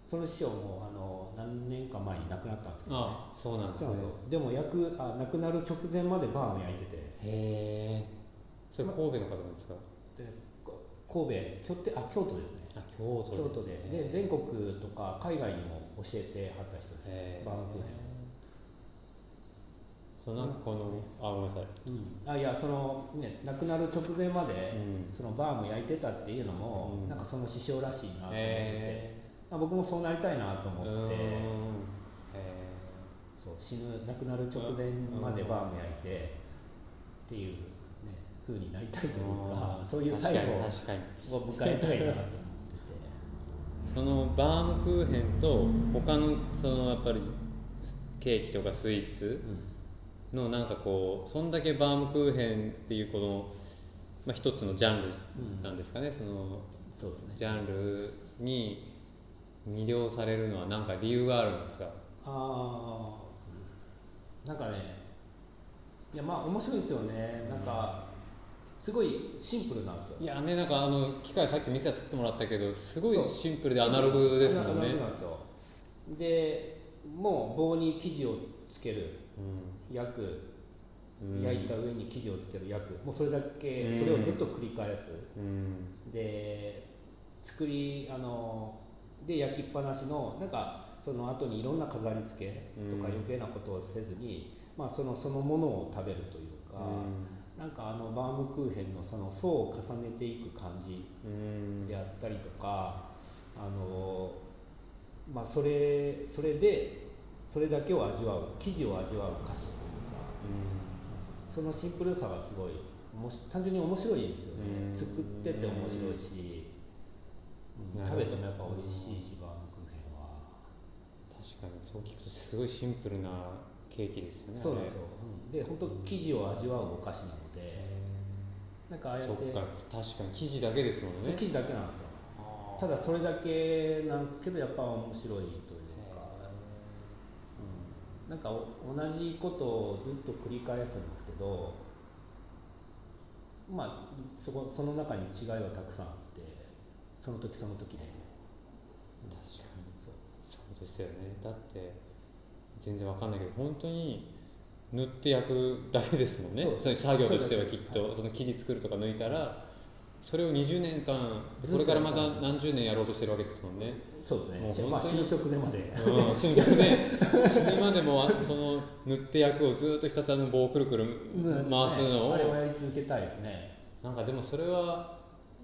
その師匠もあの何年か前に亡くなったんですけどね。あそうなんですね。ですよでも焼くあ亡くなる直前までバーも焼いてて。へえそれ神戸の方なんですか？でこ神戸京都あ京都ですねあ京都京都で。で全国とか海外にも教えてはった人です。へー。バームクーヘンを。そうなんかこのあごめんなさい。あいやそのね亡くなる直前まで、うん。そのバーも焼いてたっていうのも、うん。なんかその師匠らしいなと思ってて、へまあ僕もそうなりたいなとー思って、うん。へそう死ぬ亡くなる直前までバーも焼いて、っていうね風になりたいというか、ーそういう最後を迎えたいなと。そのバームクーヘンと他のそのやっぱりケーキとかスイーツのなんかこうそんだけバームクーヘンっていうこの、まあ、一つのジャンルなんですかね、そのそうですね。ジャンルに魅了されるのは何か理由があるんですか？ああなんかねいやまあ面白いですよね。なんかすごいシンプルなんですよ。いやねなんかあの機械さっき見せさせてもらったけどすごいシンプルでアナログですもんアナねログなんですよ。でもう棒に生地をつける焼くうん。焼いた上に生地をつける焼く。もうそれだけうんそれをずっと繰り返す。うん。で作りあので焼きっぱなしのなんかその後にいろんな飾り付けとかうん。余計なことをせずに、まあ、そのそのものを食べるというか、なんかあのバームクーヘンのその層を重ねていく感じうん。であったりとか、あのまあ、それそれでそれだけを味わう生地を味わう菓子というかそのシンプルさがすごいおもし単純に面白いですよね。うん。作ってて面白いし、うん食べてもやっぱ美味しいしバームクーヘンは、確かにそう聞くとすごいシンプルなケーキですよねそうなんですよ、うん。で本当生地を味わうお菓子ななんかああやってそっか確かに生地だけですもんね。そう生地だけなんですよ。ただそれだけなんですけどやっぱ面白いというか、うん、なんかお同じことをずっと繰り返すんですけどまあそこその中に違いはたくさんあってその時その時で、確かに。そう。そうですよね。だって全然わかんないけど本当に塗って焼くだけですもんね。そ作業としてはきっと。その生地作るとか抜いたらそれを20年間これからまた何十年やろうとしてるわけですもんね。そうですね。もうまあ死ぬ直前まで。うん死ぬまでもあその塗って焼くをずっとひたすらの棒をくるくる回すのをあれはやり続けたいですね。なんかでもそれは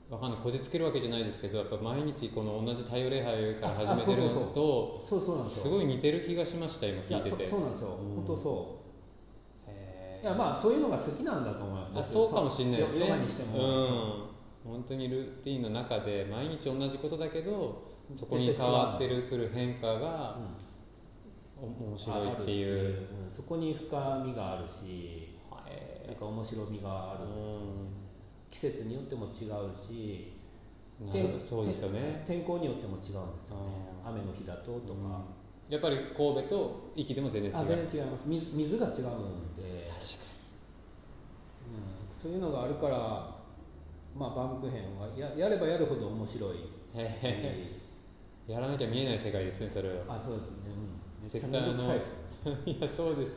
わかんない。こじつけるわけじゃないですけどやっぱ毎日この同じ太陽礼拝から始めてるのとそうそうなんですよ。すごい似てる気がしました今聞いてて。そうなんですよ、うん。本当そういやまあそういうのが好きなんだと思います。あそうかもしれないですね。ヨガにしても、うん。本当にルーティンの中で毎日同じことだけどそこに変わってるくる変化がお面白いっていう。う。ん。そこに深みがあるしへなんか面白みがあるんですよね。季節によっても違うしそうですよね。天天候によっても違うんですよね。雨の日だととか、うんやっぱり神戸と壱岐でも全然違うあ全然違います。水水が違うんで、確かうん、そういうのがあるからまあバームクーヘンはややればやるほど面白いやらなきゃ見えない世界ですねそれは。あそうですね、うん、めっちゃ絶対面倒くさいですよね。いやそうです。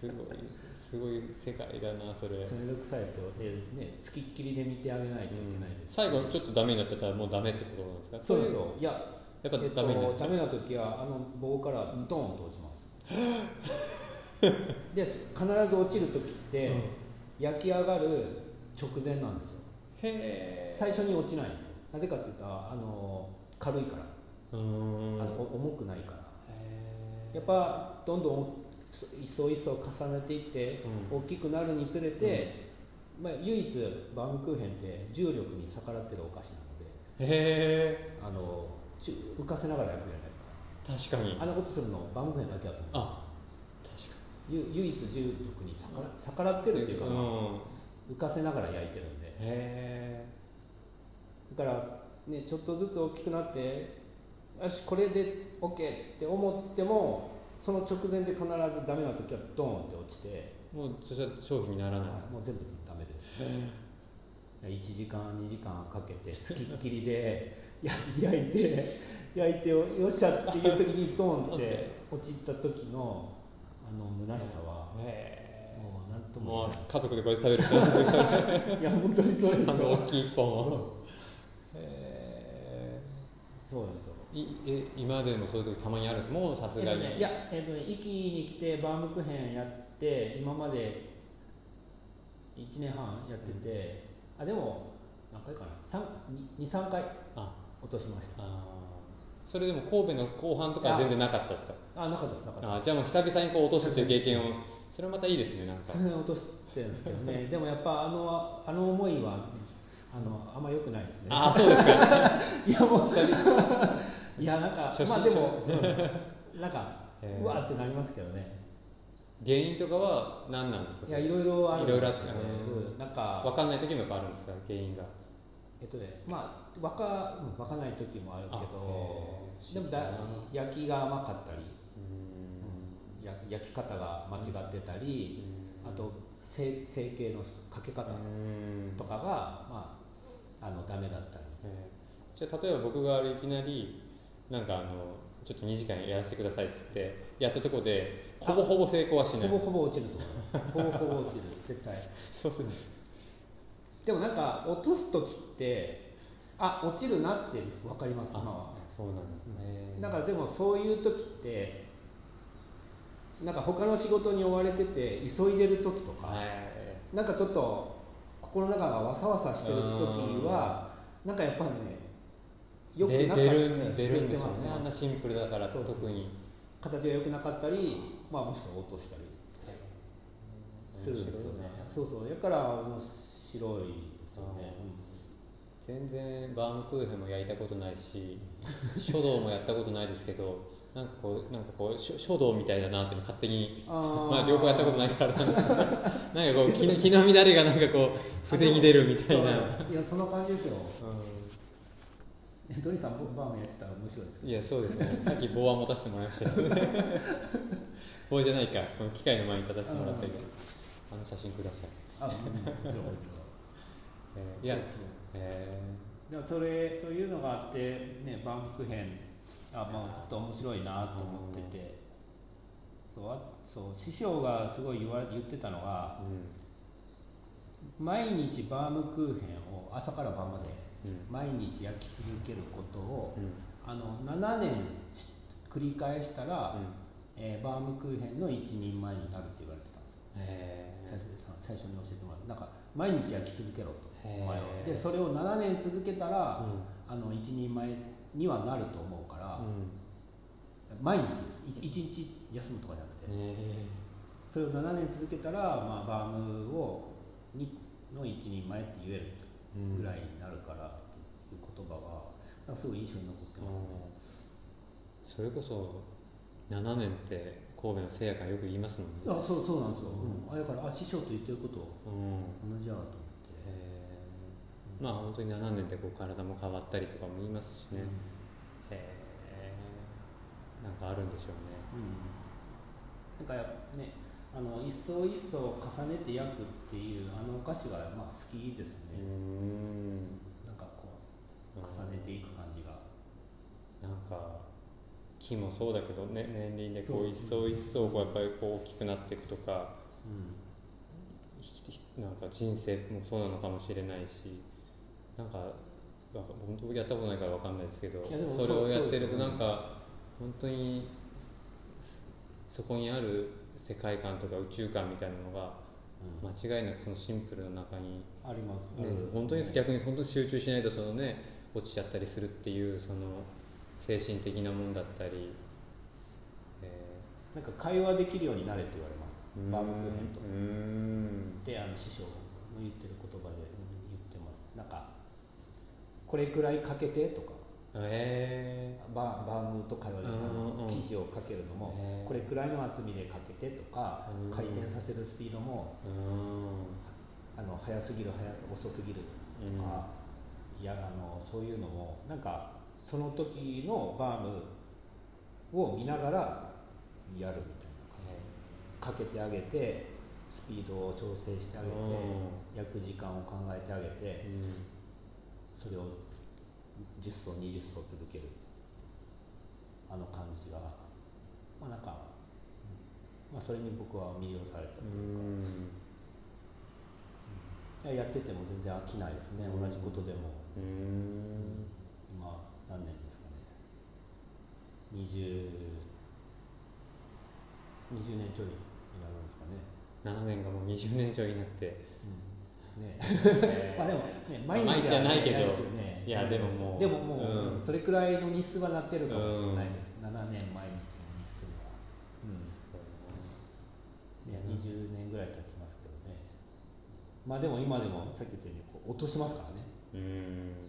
すごいすごい世界だなそれ、めっちゃ面倒くさいですよ。でねつきっきりで見てあげないといけないです。し、最後ちょっとダメになっちゃったらもうダメってことなんですか？そうですいよいややっぱえっとダメになっちゃう、ダメな時はあの棒からドーンと落ちます。で必ず落ちる時って、うん。焼き上がる直前なんですよ。へえ最初に落ちないんですよ。なぜかっていうとあの軽いから、うーん。あのお重くないから。へやっぱどんどん一層一層重ねていってうん。大きくなるにつれて、まあ、唯一バームクーヘンって重力に逆らってるお菓子なので。へあのちゅ浮かせながら焼くじゃないですか。え確かに。あんなことするのバームクーヘンだけだと思う。あ確かゆ唯一重力に逆ら逆らってるっていうか、浮かせながら焼いてるんで。へだから、ね、ちょっとずつ大きくなってよしこれで OK って思ってもその直前で必ずダメな時はドーンって落ちて、えもうそしたら商品にならない、はいもう全部ダメです。1時間2時間かけてつきっきりでや 焼いて焼いてよっしゃっていう時にドーンって 落ちた時のあの虚しさはへもう何とえも家族でこれ食べる人あ いや本当にそうですよ。の大きい一本を。へそうなんですよ。えいえ今でもそういう時たまにあるんですもうさすがに、えっとね、いや、えっとね、壱岐に来てバームクーヘンやって今まで1年半やってて、あでも何回かな？23回。あ落としました。それでも神戸の後半とかは全然なかったですか？あなかったですなかったあじゃあもう久々にこう落とすっていう経験をそれはまたいいですねなんか。それで落としてるんですけどね。でもやっぱあのあの思いはあのあんま良くないですね。ああそうですか。いやもう いやなんかまあでも、うん。なんかうわーってなりますけどね。原因とかは何なんですか？いやいろいろあるんいろいろあですよねってねうん。なんか分かんない時もやっぱあるんですか？原因が。えっとねまあわかうんわかんない時もあるけあどでもだ焼きが甘かったり、うーんや焼き方が間違ってたり、あと成成形のかけ方うん。とかが、まあ、あのダメだったり。えー。じゃあ例えば僕がいきなりなんかあのちょっと2時間やらせてくださいっつってやったところでほぼほぼ成功はしない。ほぼほぼ落ちると思いますほぼほぼ落ちる。絶対。そうです。でもなんか落とす時ってあ落ちるなって分かります今は。そうなんだね。なんかでもそういう時ってなんか他の仕事に追われてて急いでる時とか、はい。なんかちょっと心の中がわさわさしてる時はなんかやっぱりねよくでなかっ出る出るんですね。すよね。あんなシンプルだから特に。形が良くなかったり、まあ、もしくは落としたり。するんですよね。そうそう。だから面白いですよね、全然バームクーヘンも焼いたことないし書道もやったことないですけどなんかこうなんかこう書書道みたいだなって勝手にまあ両方やったことないからなんですけどなんかこう気の気の乱れがなんかこう筆に出るみたいな、いやそんな感じですよ。えトニーさん僕バームやってたら面白いですけど。いやそうですね。さっき棒は持たせてもらいましたけどね。棒じゃないか。この機械の前に立たせてもらったけど。あの写真ください、あ、うん、もちろんもちろん。えーいやそうですよえだからそれそういうのがあってねバームクーヘンあまあちょっと面白いなと思ってて、そうあそう師匠がすごい言われて言ってたのがーうん。毎日バームクーヘンを朝から晩までうん。毎日焼き続けることを、うん。あの7年し繰り返したら、うん。えーバームクーヘンの一人前になるって言われてえ最初で最初に教えてもらってなんか毎日焼き続けろと。でそれを7年続けたら、うあの一人前にはなると思うから、ん。毎日です。い一日休むとかじゃなくて、えそれを7年続けたら、まあ、バームをにの一人前って言えるーぐらいになるからっていう言葉はなんかすごい印象に残ってますね。それこそ7年って神戸のせいやからよく言いますもんね。あそうそうなんですよ、うん、あだからあ師匠と言ってることうん。同じやと思って、えー。まあ本当に7年でこう体も変わったりとかも言いますしね、えー。なんかあるんでしょうね。うん、なんかやねあの一層一層重ねて焼くっていうあのお菓子がまあ好きですね、ん。なんかこう重ねていく感じが、なんか木もそうだけど、ね、年輪でこそう。う一層一層こうやっぱりこう大きくなっていくとかうん。なんか人生もそうなのかもしれないしなんかわ本当やったことないからわかんないですけどそれをやってるとなんか本当にそそこにある世界観とか宇宙観みたいなのがうん。間違いなくそのシンプルな中に、ありますね。本当に逆に本当に集中しないとそのね落ちちゃったりするっていうその精神的なもんだったり、えー。なんか会話できるようになれって言われます。バームクーヘンと。うん。であの師匠の言ってる言葉で言ってます。なんかこれくらいかけてとか。へバーバームと会話でうんうん生地をかけるのもこれくらいの厚みでかけてとかうん。回転させるスピードもえうん。あの速すぎる速遅すぎるとか、いやあのそういうのもなんかその時のバームを見ながらやるみたいな感じ。でかけてあげてスピードを調整してあげてうん。焼く時間を考えてあげてうん。それを10層20層続ける。あの感じがまあなんか、うんまあ、それに僕は魅了されたとういうか。ん。いややってても全然飽きないですね、同じことでも何年ですかね。20 20年ちょいになるんですかね、7年がもう20年以上になって。ねえ。ー。まあでも、ね、まあ毎日は毎日はないけど。ね。いやでももう。でももう、うん。それくらいの日数はなってるかもしれないです、7年毎日の日数は、うん。ね、20年ぐらい経ちますけどね。まあでも今でもさっき言ったように落としますからね。うん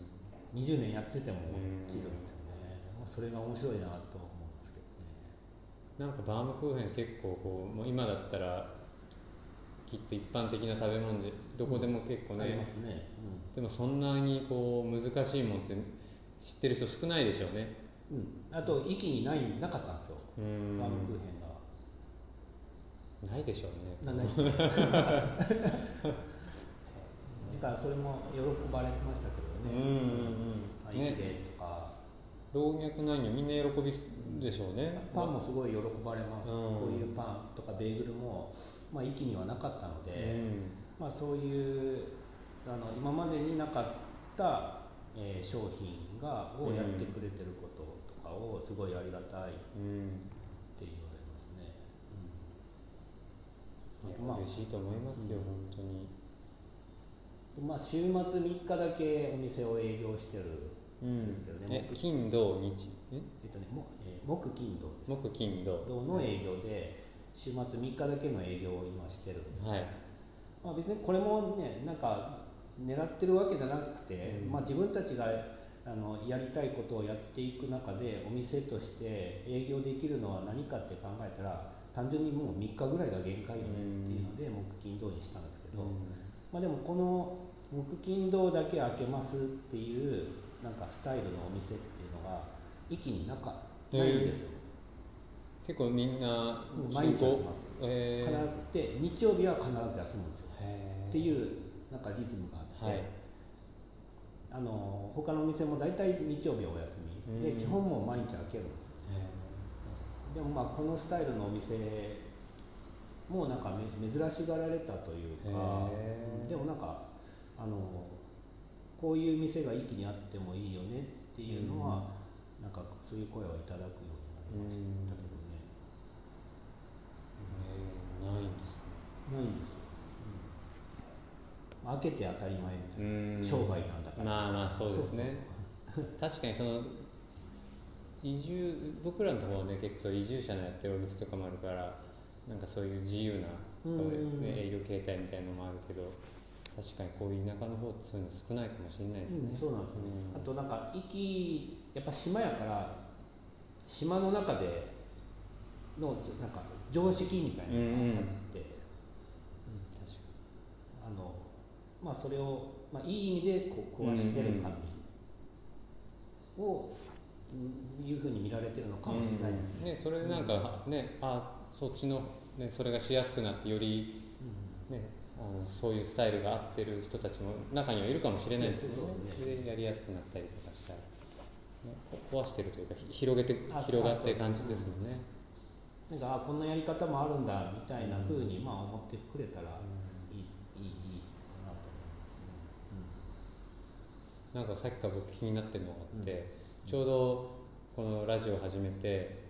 20年やっててもうんですよね、まあ、それが面白いなと思うんですけどね。なんかバームクーヘン結構こうもう今だったらきっと一般的な食べ物でどこでも結構ね、ありますね、でもそんなにこう難しいもんって知ってる人少ないでしょうね。うん。うん、あと息にないなかったんですよ、うん。バームクーヘンが。ないでしょうね。なない。だからそれも喜ばれましたけどね、うんうんうん。とか、老若男女みんな喜びでしょうね。パンもすごい喜ばれます、うん。こういうパンとかベーグルも、まあ、息にはなかったので、うん。まあ、そういうあの今までになかった、えー商品がをやってくれてることとかをすごいありがたいってうん言われますね。うん。まあ嬉しいと思いますよ、うん。本当にまあ、週末3日だけお店を営業してるんですけどね、え金土日？え？えっとねもえー木金土です。木金土。土の営業で週末3日だけの営業を今してるんです。はい。まあ、別にこれもねなんか狙ってるわけじゃなくて、うん。まあ、自分たちがあのやりたいことをやっていく中でお店として営業できるのは何かって考えたら単純にもう3日ぐらいが限界よねっていうので木金土にしたんですけど、まあ、でもこの木金土だけ開けますっていうなんかスタイルのお店っていうのが息になかないんですよ、結構みんな毎日やってます。え必ず。で日曜日は必ず休むんですよ。へー。っていうなんかリズムがあって、はい。あの他のお店も大体日曜日はお休み。でうん。基本もう毎日開けるんですよ。へでもまあこのスタイルのお店もなんかめ珍しがられたというかでもなんかあのこういう店が一気にあってもいいよねっていうのは、なんかそういう声をいただくようになりましたけどね、ーえーないんですねないんですよ、うん、開けて当たり前みたいなうん。商売なんだから。まあまあそうですね。確かにその移住僕らのところはね結構移住者のやってるお店とかもあるからなんかそういう自由な、営業形態みたいなのもあるけど確かにこういう田舎の方ってそういうの少ないかもしれないですね、うん、そうなんですよね、うん。あとなんか駅やっぱ島やから島の中でのなんか常識みたいなのがあって、確かあのまあそれを、まあ、いい意味でこう壊してる感じ。を、うんいうふうに見られてるのかもしれないですね。うん。ねそれでなんかね、あそっちの、ね、それがしやすくなってより、ね、あのそういうスタイルが合ってる人たちも中にはいるかもしれないですよね。でやりやすくなったりとかしたら、ね、こ壊してるというかひ広げてあ広がって感じですもんね。なんかあこんなやり方もあるんだみたいなふうにまあ思ってくれたらいい,、いいいいかなと思いますね。なんかさっきから僕気になってるのがあって、ちょうどこのラジオ始めて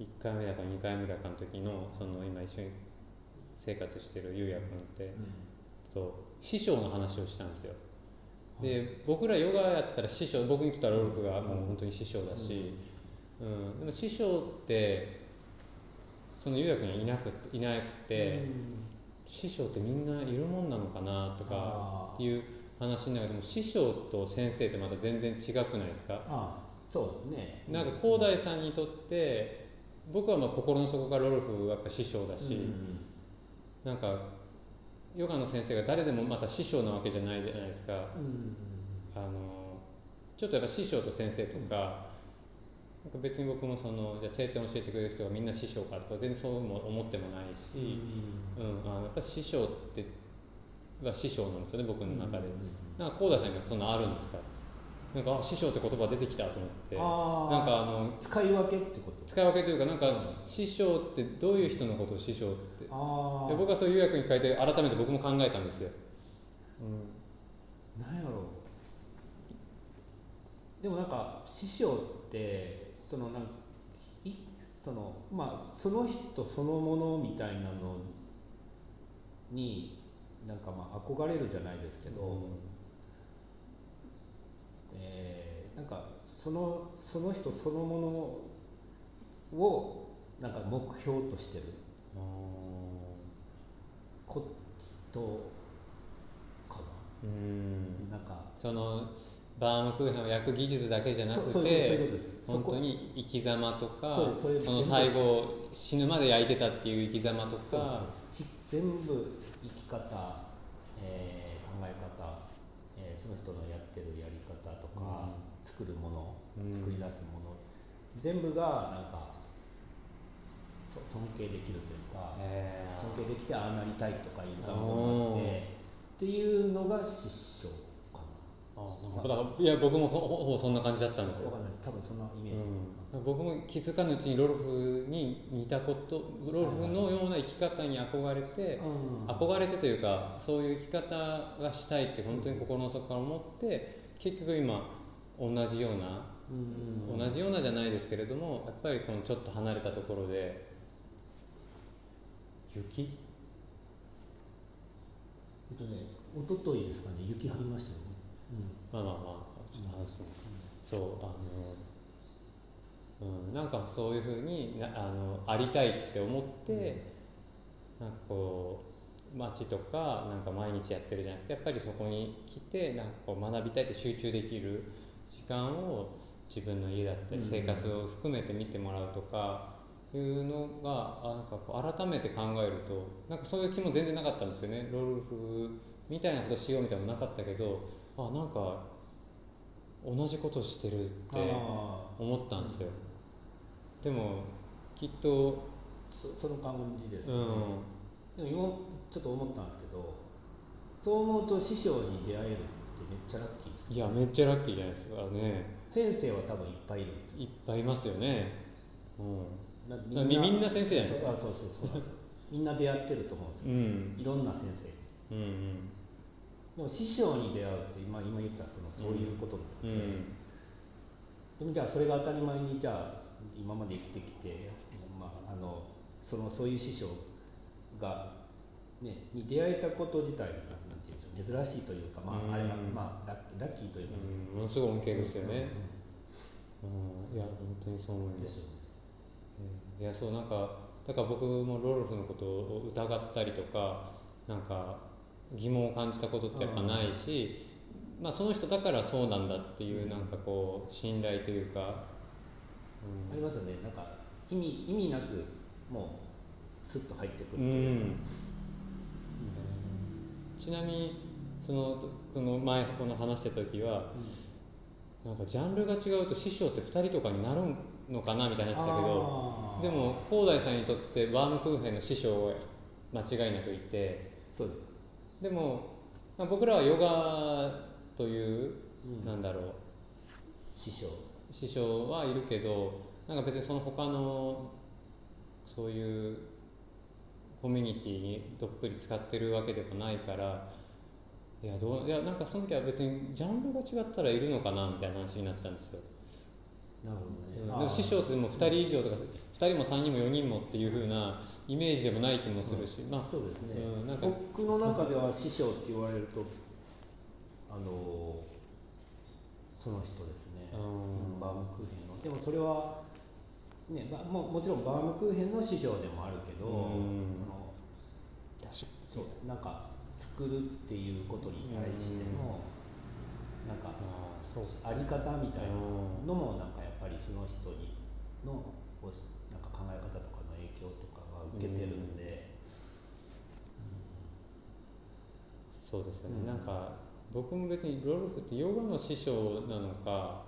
1回目だか2回目だかの時のその今一緒に生活してるゆうやくんって、と師匠の話をしたんですよ。で僕らヨガやってたら師匠僕にとったらロルフがもう本当に師匠だし、うん。でも師匠ってその釉薬にはいなくいなくて、師匠ってみんないるもんなのかなとかあー。いう話の中でも師匠と先生ってまた全然違くないですか？あそうですね。なんか広大さんにとって僕はまあ心の底からロルフはやっぱ師匠だし、うんなんかヨガの先生が誰でもまた師匠なわけじゃないじゃないですか。うんあのちょっとやっぱ師匠と先生とか,、なんか別に僕もそのじゃあ聖典を教えてくれる人がみんな師匠かとか全然そうも思ってもないし、うんあのやっぱ師匠っては師匠なんですよね僕の中で、なんか高田さんにそんなあるんですか？なんかあ師匠って言葉出てきたと思って。なんかあの使い分けってこと？使い分けというかなんか師匠ってどういう人のことを師匠って。あで僕はそういう訳に変えて改めて僕も考えたんですよ、うん、あなんやろう。でもなんか師匠ってそのなんいそのまあその人そのものみたいなのになんかまあ憧れるじゃないですけど、えーなんかそのその人そのものをなんか目標としてる。あことかーうん。ななんか。そのバームクーヘンを焼く技術だけじゃなくて本当に生き様とかその最後死ぬまで焼いてたっていう生き様とかそうそうそう。ひ全部生き方、えー考え方、えーその人のやってるやり方とか、作るもの、うん。作り出すもの。全部がなんかそ尊敬できるというか、へー。尊敬できてああなりたいとかいう願望があってっていうのが師匠かあなんかだからいや僕もそほぼそんな感じだったんですよ。なわかんない。多分そんなイメージ、うん、僕も気づかぬうちにロルフに似たことロルフのような生き方に憧れて、うん。憧れてというかそういう生き方がしたいって本当に心の底から思って結局今同じような、うん。同じようなじゃないですけれどもやっぱりこのちょっと離れたところで雪？えっとね一昨日ですかね雪降りましたよ、まあまあまあちょっと話すね、そうあの、うん、なんかそういうふうになあのありたいって思って、なんかこう街とかなんか毎日やってるじゃなくてやっぱりそこに来てなんかこう学びたいって集中できる時間を自分の家だったりうん生活を含めて見てもらうとかいうのがあなんかこう改めて考えるとなんかそういう気も全然なかったんですよね。ロルフみたいなことしようみたいなのなかったけどあなんか同じことしてるってあ思ったんですよ。でもきっとそその感じです、うん。でも今ちょっと思ったんですけどそう思うと師匠に出会えるめっちゃラッキーですいやめっちゃラッキーじゃないですかね。先生は多分いっぱいいるんですよ。いっぱいいますよね。うん。なみみんな先生じゃないそうあそうそうそうなんですよ。みんな出会ってると思うんですよ、うん。いろんな先生。うんうん。でも師匠に出会うって今今言ったそのそういうことなので、うん。でもじゃあそれが当たり前にじゃあ今まで生きてきて、まあ、あのそのそういう師匠が、ね、に出会えたこと自体が珍しいというか、まあ、うん。あれは、まあ、ラッキーというか、うん。ものすごい恩恵ですよね。ううん。いや本当にそう思います。んですよね。いやそうなんかだから僕もロルフのことを疑ったりとかなんか疑問を感じたことってやっぱないし、まあ、その人だからそうなんだっていうなんかこう信頼というか、ありますよね。なんか意味意味なくもうスッと入ってくるうんっていうか、ちなみにそのその前この話してた時はなんかジャンルが違うと師匠って2人とかになるのかなみたいな話したけどでも広大さんにとってバームクーヘンの師匠は間違いなくいてそうです、でも、まあ、僕らはヨガという、うんなんだろう師匠。師匠はいるけどなんか別にその他のそういうコミュニティにどっぷり使ってるわけでもないからいやどういやなんかその時は別にジャンルが違ったらいるのかなみたいな話になったんですよ、なるほどね、うん。でも師匠ってでも2人以上とか2人も3人も4人もっていう風なイメージでもない気もするし、まあそうですね、うんなんか。僕の中では師匠って言われるとあのその人ですね、うん。うんバームクーヘンの。でもそれはねまあ、ももちろんバームクーヘンの師匠でもあるけど、うん。その確かそうなんか作るっていうことに対しての、なんかあり方みたいなのもなんかやっぱりその人にのなんか考え方とかの影響とかが受けてるんで、そうですよね、うん。なんか僕も別にロルフってヨガの師匠なのか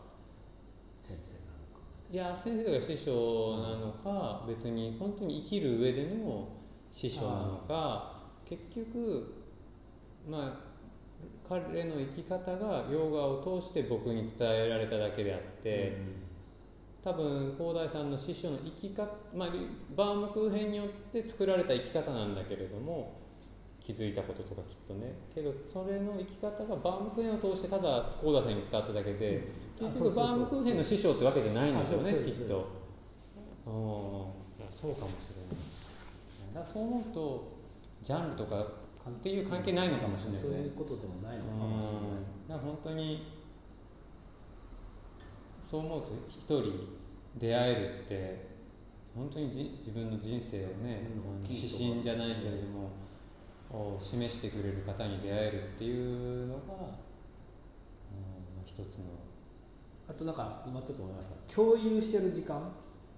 先生なのか。いや先生が師匠なのか別に本当に生きる上での師匠なのか結局まあ彼の生き方がヨガを通して僕に伝えられただけであって、多分広大さんの師匠の生き方、まあ、バームクーヘンによって作られた生き方なんだけれども気づいたこととかきっとね。けどそれの生き方がバームクーヘンを通してただ広大さんに伝わっただけで、うん。あ結局バームクーヘンの師匠ってわけじゃないんですよねきっと。そうかもしれない。だそう思うとジャンルとかっていう関係ないのかもしれないですね。そういうことでもないのかもしれないです。うん。だから本当にそう思うと一人出会えるって本当にじ自分の人生をね、うん。指針じゃないけれどもを示してくれる方に出会えるっていうのが、うん、一つの。あとなんか今ちょっと思いました。共有してる時間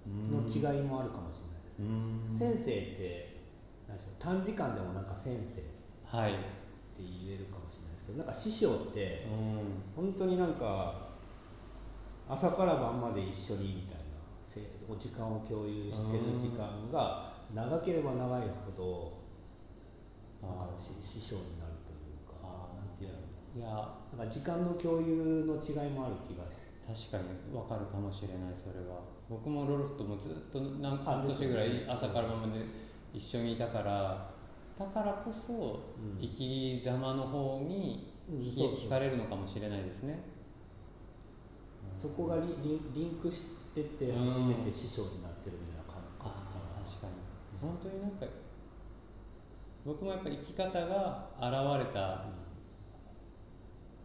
の違いもあるかもしれないですね、うん。先生って短時間でもなんか先生ってはい、言えるかもしれないですけどなんか師匠ってうん。本当になんか朝から晩まで一緒にみたいなせお時間を共有してる時間が長ければ長いほどなんか師匠になるというかあー。なんていうの？いや。なんか時間の共有の違いもある気がして確かに分かるかもしれないそれは。僕もロルフともずっと何年ぐらい朝から晩まで一緒にいたからだからこそうん。生き様の方に惹かれるのかもしれないですね。そこがリリンリンクしてて初めて師匠になってるみたいな感覚あかなあ確かに。本当になんか僕もやっぱり生き方が現れた、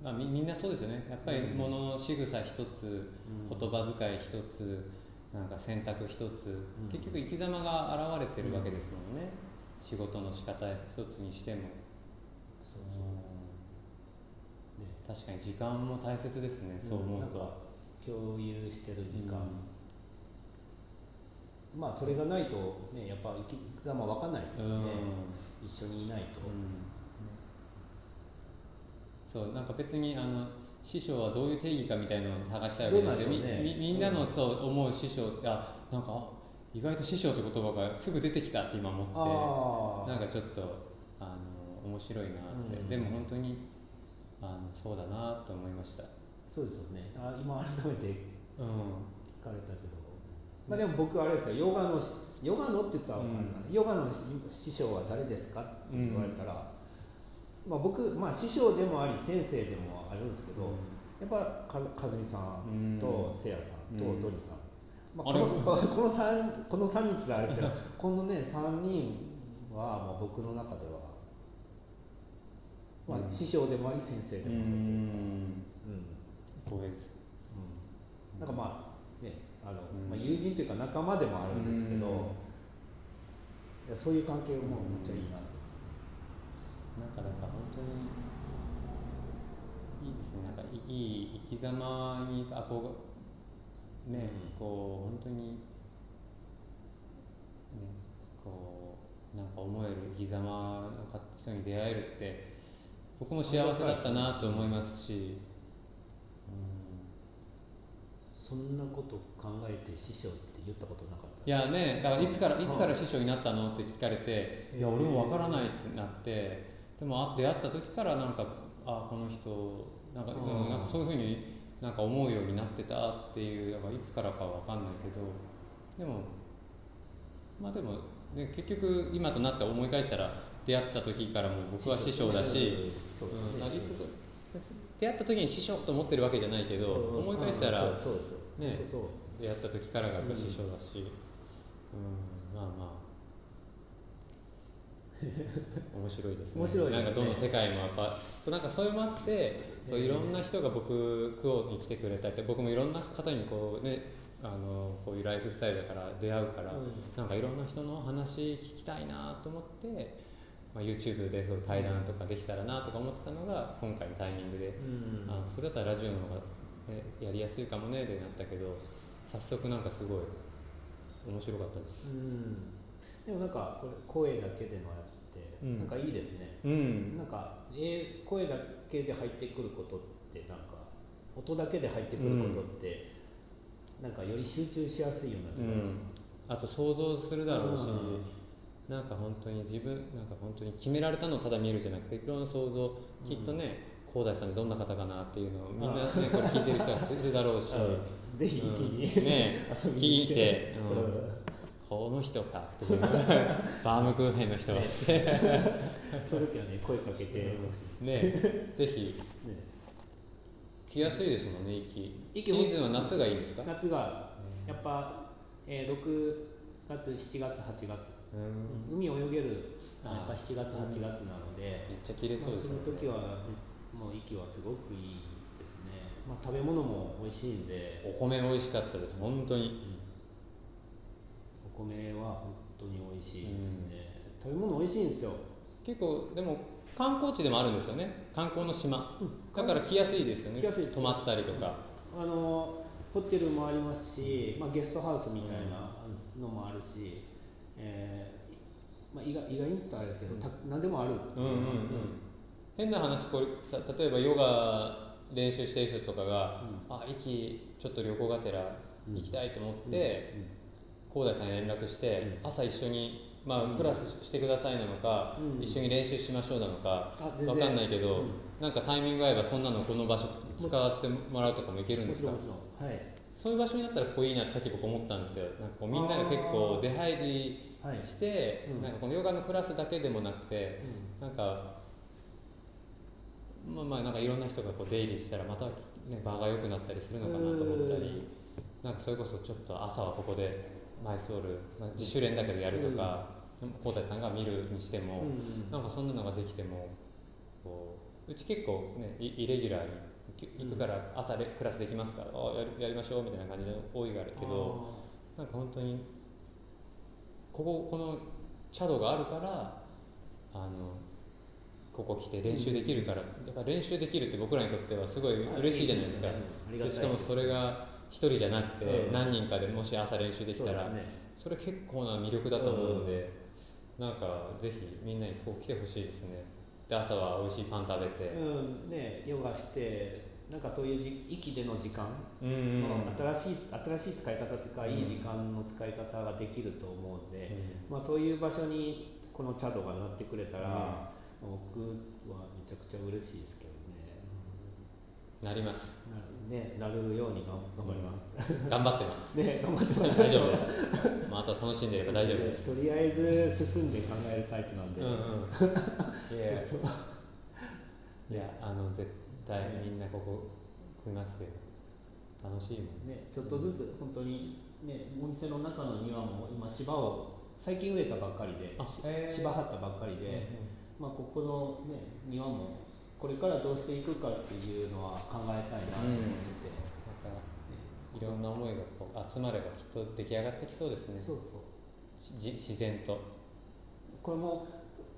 まあ、みみんなそうですよね。やっぱりうん。ものの仕草一つうん。言葉遣い一つなんか選択一つ、ん。結局生き様が現れてるわけですもんね、仕事の仕方一つにしても。そうう。ん。ね。確かに時間も大切ですね、そう思うと。共有してる時間、うん。まあそれがないとねやっぱ生き生き様わかんないですからね、う一緒にいないと、うん。そうなんか別にあの師匠はどういう定義かみたいなのを探したいわけでしょうね。みん。なのそう思う師匠ってあなんかあ意外と師匠って言葉がすぐ出てきたって今思ってなんかちょっとあの面白いなって、うん。でも本当にあのそうだなと思いました。そうですよね。あ今改めてうん。聞かれたけど、まあ、でも僕あれですよ。ヨガのしヨガのって言ったらわかんないかな、ヨガのし師匠は誰ですかって言われたら、まあ、僕、まあ、師匠でもあり先生でもあるんですけど、やっぱか和美さんとせいやさんとうん。ドリさん、まあ、この このこの3この三人ってあれですけど このね3人はまあ僕の中では、まあ、うん。師匠でもあり先生でうもあるというか、ん。うん。光栄です。うん、なんかまあねあの、うん。まあ、友人というか仲間でもあるんですけど、うん。いやそういう関係もめっちゃいいなと。なんかだから本当にいいですね。なんかいいい生き様に憧れね、うん。こう本当にねこうなんか思える生き様の人に出会えるって僕も幸せだったなと思いますし、そん。なこと考えて師匠って言ったことなかったいやねだからいつからいつから師匠になったのって聞かれて、いや俺もわからないってなってでもあ出会った時からなんかあこの人なんか,、なんかそういうふうになんか思うようになってたっていうだからいつからかはわかんないけどでもまあでも、ね、結局今となって思い返したら出会った時からも僕は師匠だし、出会った時に師匠と思ってるわけじゃないけど、うん。思い返したら、ね出会った時からが師匠だし、うん、まあまあ面白いですね。面白いね。なんかどの世界もやっぱそうなんかそういうのもあってそういろんな人が僕クオに来てくれたり僕もいろんな方にこうねあのこういうライフスタイルだから出会うから、うん。なんかいろんな人の話聞きたいなと思って、まあ、YouTube で対談とかできたらなとか思ってたのが今回のタイミングで、うん。あそれだったらラジオの方が、ね、やりやすいかもねでなったけど早速なんかすごい面白かったです。うんでもなんかこれ声だけでのやつってうん。なんかいいですね、うん。なんか、えー声だけで入ってくることってなんか音だけで入ってくることって、なんかより集中しやすいような気がします、あと想像するだろうし、うなんか本当に自分なんか本当に決められたのをただ見るじゃなくていろんな想像きっとね広大さんってどんな方かなっていうのをみんな、ね、あこれ聞いてる人はするだろうし、うん。ぜひ一気に、うん。ね。遊びて。て、うんこの人かっていうバームクーヘンの人。がそういう時はね声かけてほしい、ねぜひ。ね来やすいですもんね息。息シーズンは夏がいいんですか？夏がやっぱ、えー、6月7月8月。うん。海泳げるやっぱ7月8月なので、めっちゃ綺麗そうですまあ、その時はもう息はすごくいいですね、まあ、食べ物も美味しいんで。お米美味しかったです。本当に。お米は本当に美味しいですね、食べ物美味しいんですよ。結構でも観光地でもあるんですよね。観光の島、うん。だから来やすいですよね。来やすいです。泊まったりとか、あのホテルもありますし、まあ、ゲストハウスみたいなのもあるし、えーまあ、意外意外に言うとあれですけど、た何でもある。とうんうん。うん。変な話これさ例えばヨガ練習してる人とかが、うあ息ちょっと旅行がてら行きたいと思って、うん広大さんに連絡して、う朝一緒に、まあうん。クラスしてくださいなのか、うん。一緒に練習しましょうなのかあ全然。わかんないけど、うん。なんかタイミング合えばそんなのこの場所使わせてもらうとかもいけるんですか？そういう場所になったらここいいなってさっき僕思ったんですよ。なんかこうみんなが結構出入りはい、して、うん。なんかこのヨガのクラスだけでもなくてなんかまあまあなんかいろんな人がこう出入りしたらまた、ね、場が良くなったりするのかなと思ったりなんかそれこそちょっと朝はここでマイソール、まあ、自主練だけどやるとか浩太、さんが見るにしても、うんなんかそんなのができてもこううち結構ねイイレギュラーにき行くから朝レクラスできますか、あやりやりましょうみたいな感じで多いがあるけどなんか本当にこここのチャドがあるからあのここ来て練習できるから、やっぱ練習できるって僕らにとってはすごい嬉しいじゃないですか。しかもそれが一人じゃなくてうん。何人かでもし朝練習できたらそれ結構な魅力だと思うので、なんかぜひみんなにここ来てほしいですね。で朝は美味しいパン食べて。うん。ねヨガしてなんかそういうじ息での時間。の新しい新しい使い方というか、いい時間の使い方ができると思うんで、まあ、そういう場所にこのチャドがなってくれたら、僕はめちゃくちゃ嬉しいですけどねなります。な,、ね、なるように頑頑張ります、頑張ってます。ね頑張ってます。大丈夫です、まあ、あとは楽しんでれば大丈夫です。とりあえず進んで考えるタイプなんで、うんうん。いや。そういやあの絶対みんなここ来ますよ。楽しいもん。ね、ちょっとずつ本当に、ね、お店の中の庭も今芝を最近植えたばっかりで芝張ったばっかりで、まあ、ここの、ね、庭もこれからどうしていくかっていうのは考えたいなと思ってて、またいろんな思いがこう集まればきっと出来上がってきそうですね。そうそう。自然と。これも、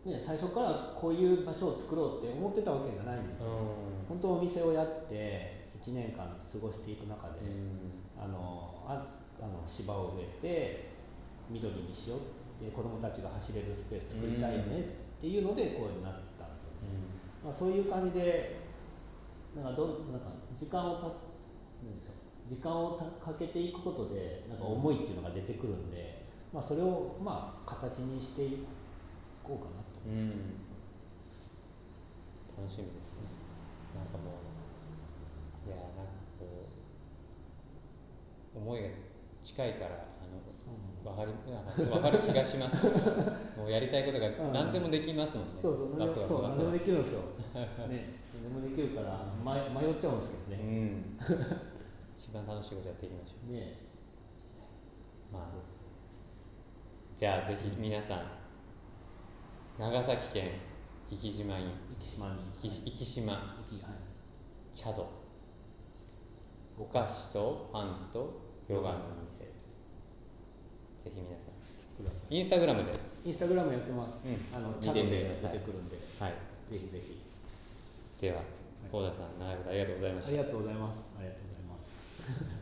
ね、最初からこういう場所を作ろうって思ってたわけじゃないんですよ、本当お店をやって1年間過ごしていく中で、あのああの芝を植えて緑にしようって子供たちが走れるスペース作りたいよねっていうのでこうなったんですよね、まあ、そういう感じでなんかどなんか時間をたなんでしょう時間をたかけていくことでなんか思いっていうのが出てくるんで、まあ、それをまあ形にしていこうかなと思って、うん楽しみですね。なんかもういやなんかこう思いが近いから分かりなんか分かる気がします。もうやりたいことがうん。何でもできますもんね、そうそう何でもそう何でもできるんですよ、ね、何でもできるから迷迷っちゃうんですけどうね、ん。一番楽しいことやっていきましょね。うまあじゃあぜひ皆さん長崎県壱岐島に生島に。壱岐壱岐島。はい。チャド。お菓子とパンとヨガのお店ぜひ皆さんくださインスタグラムで。いインスタグラムやってます、うん。あのチャットで出てくるんで。はい。ぜひぜひ。では幸田さん長いことありがとうございました。ありがとうございます。ありがとうございます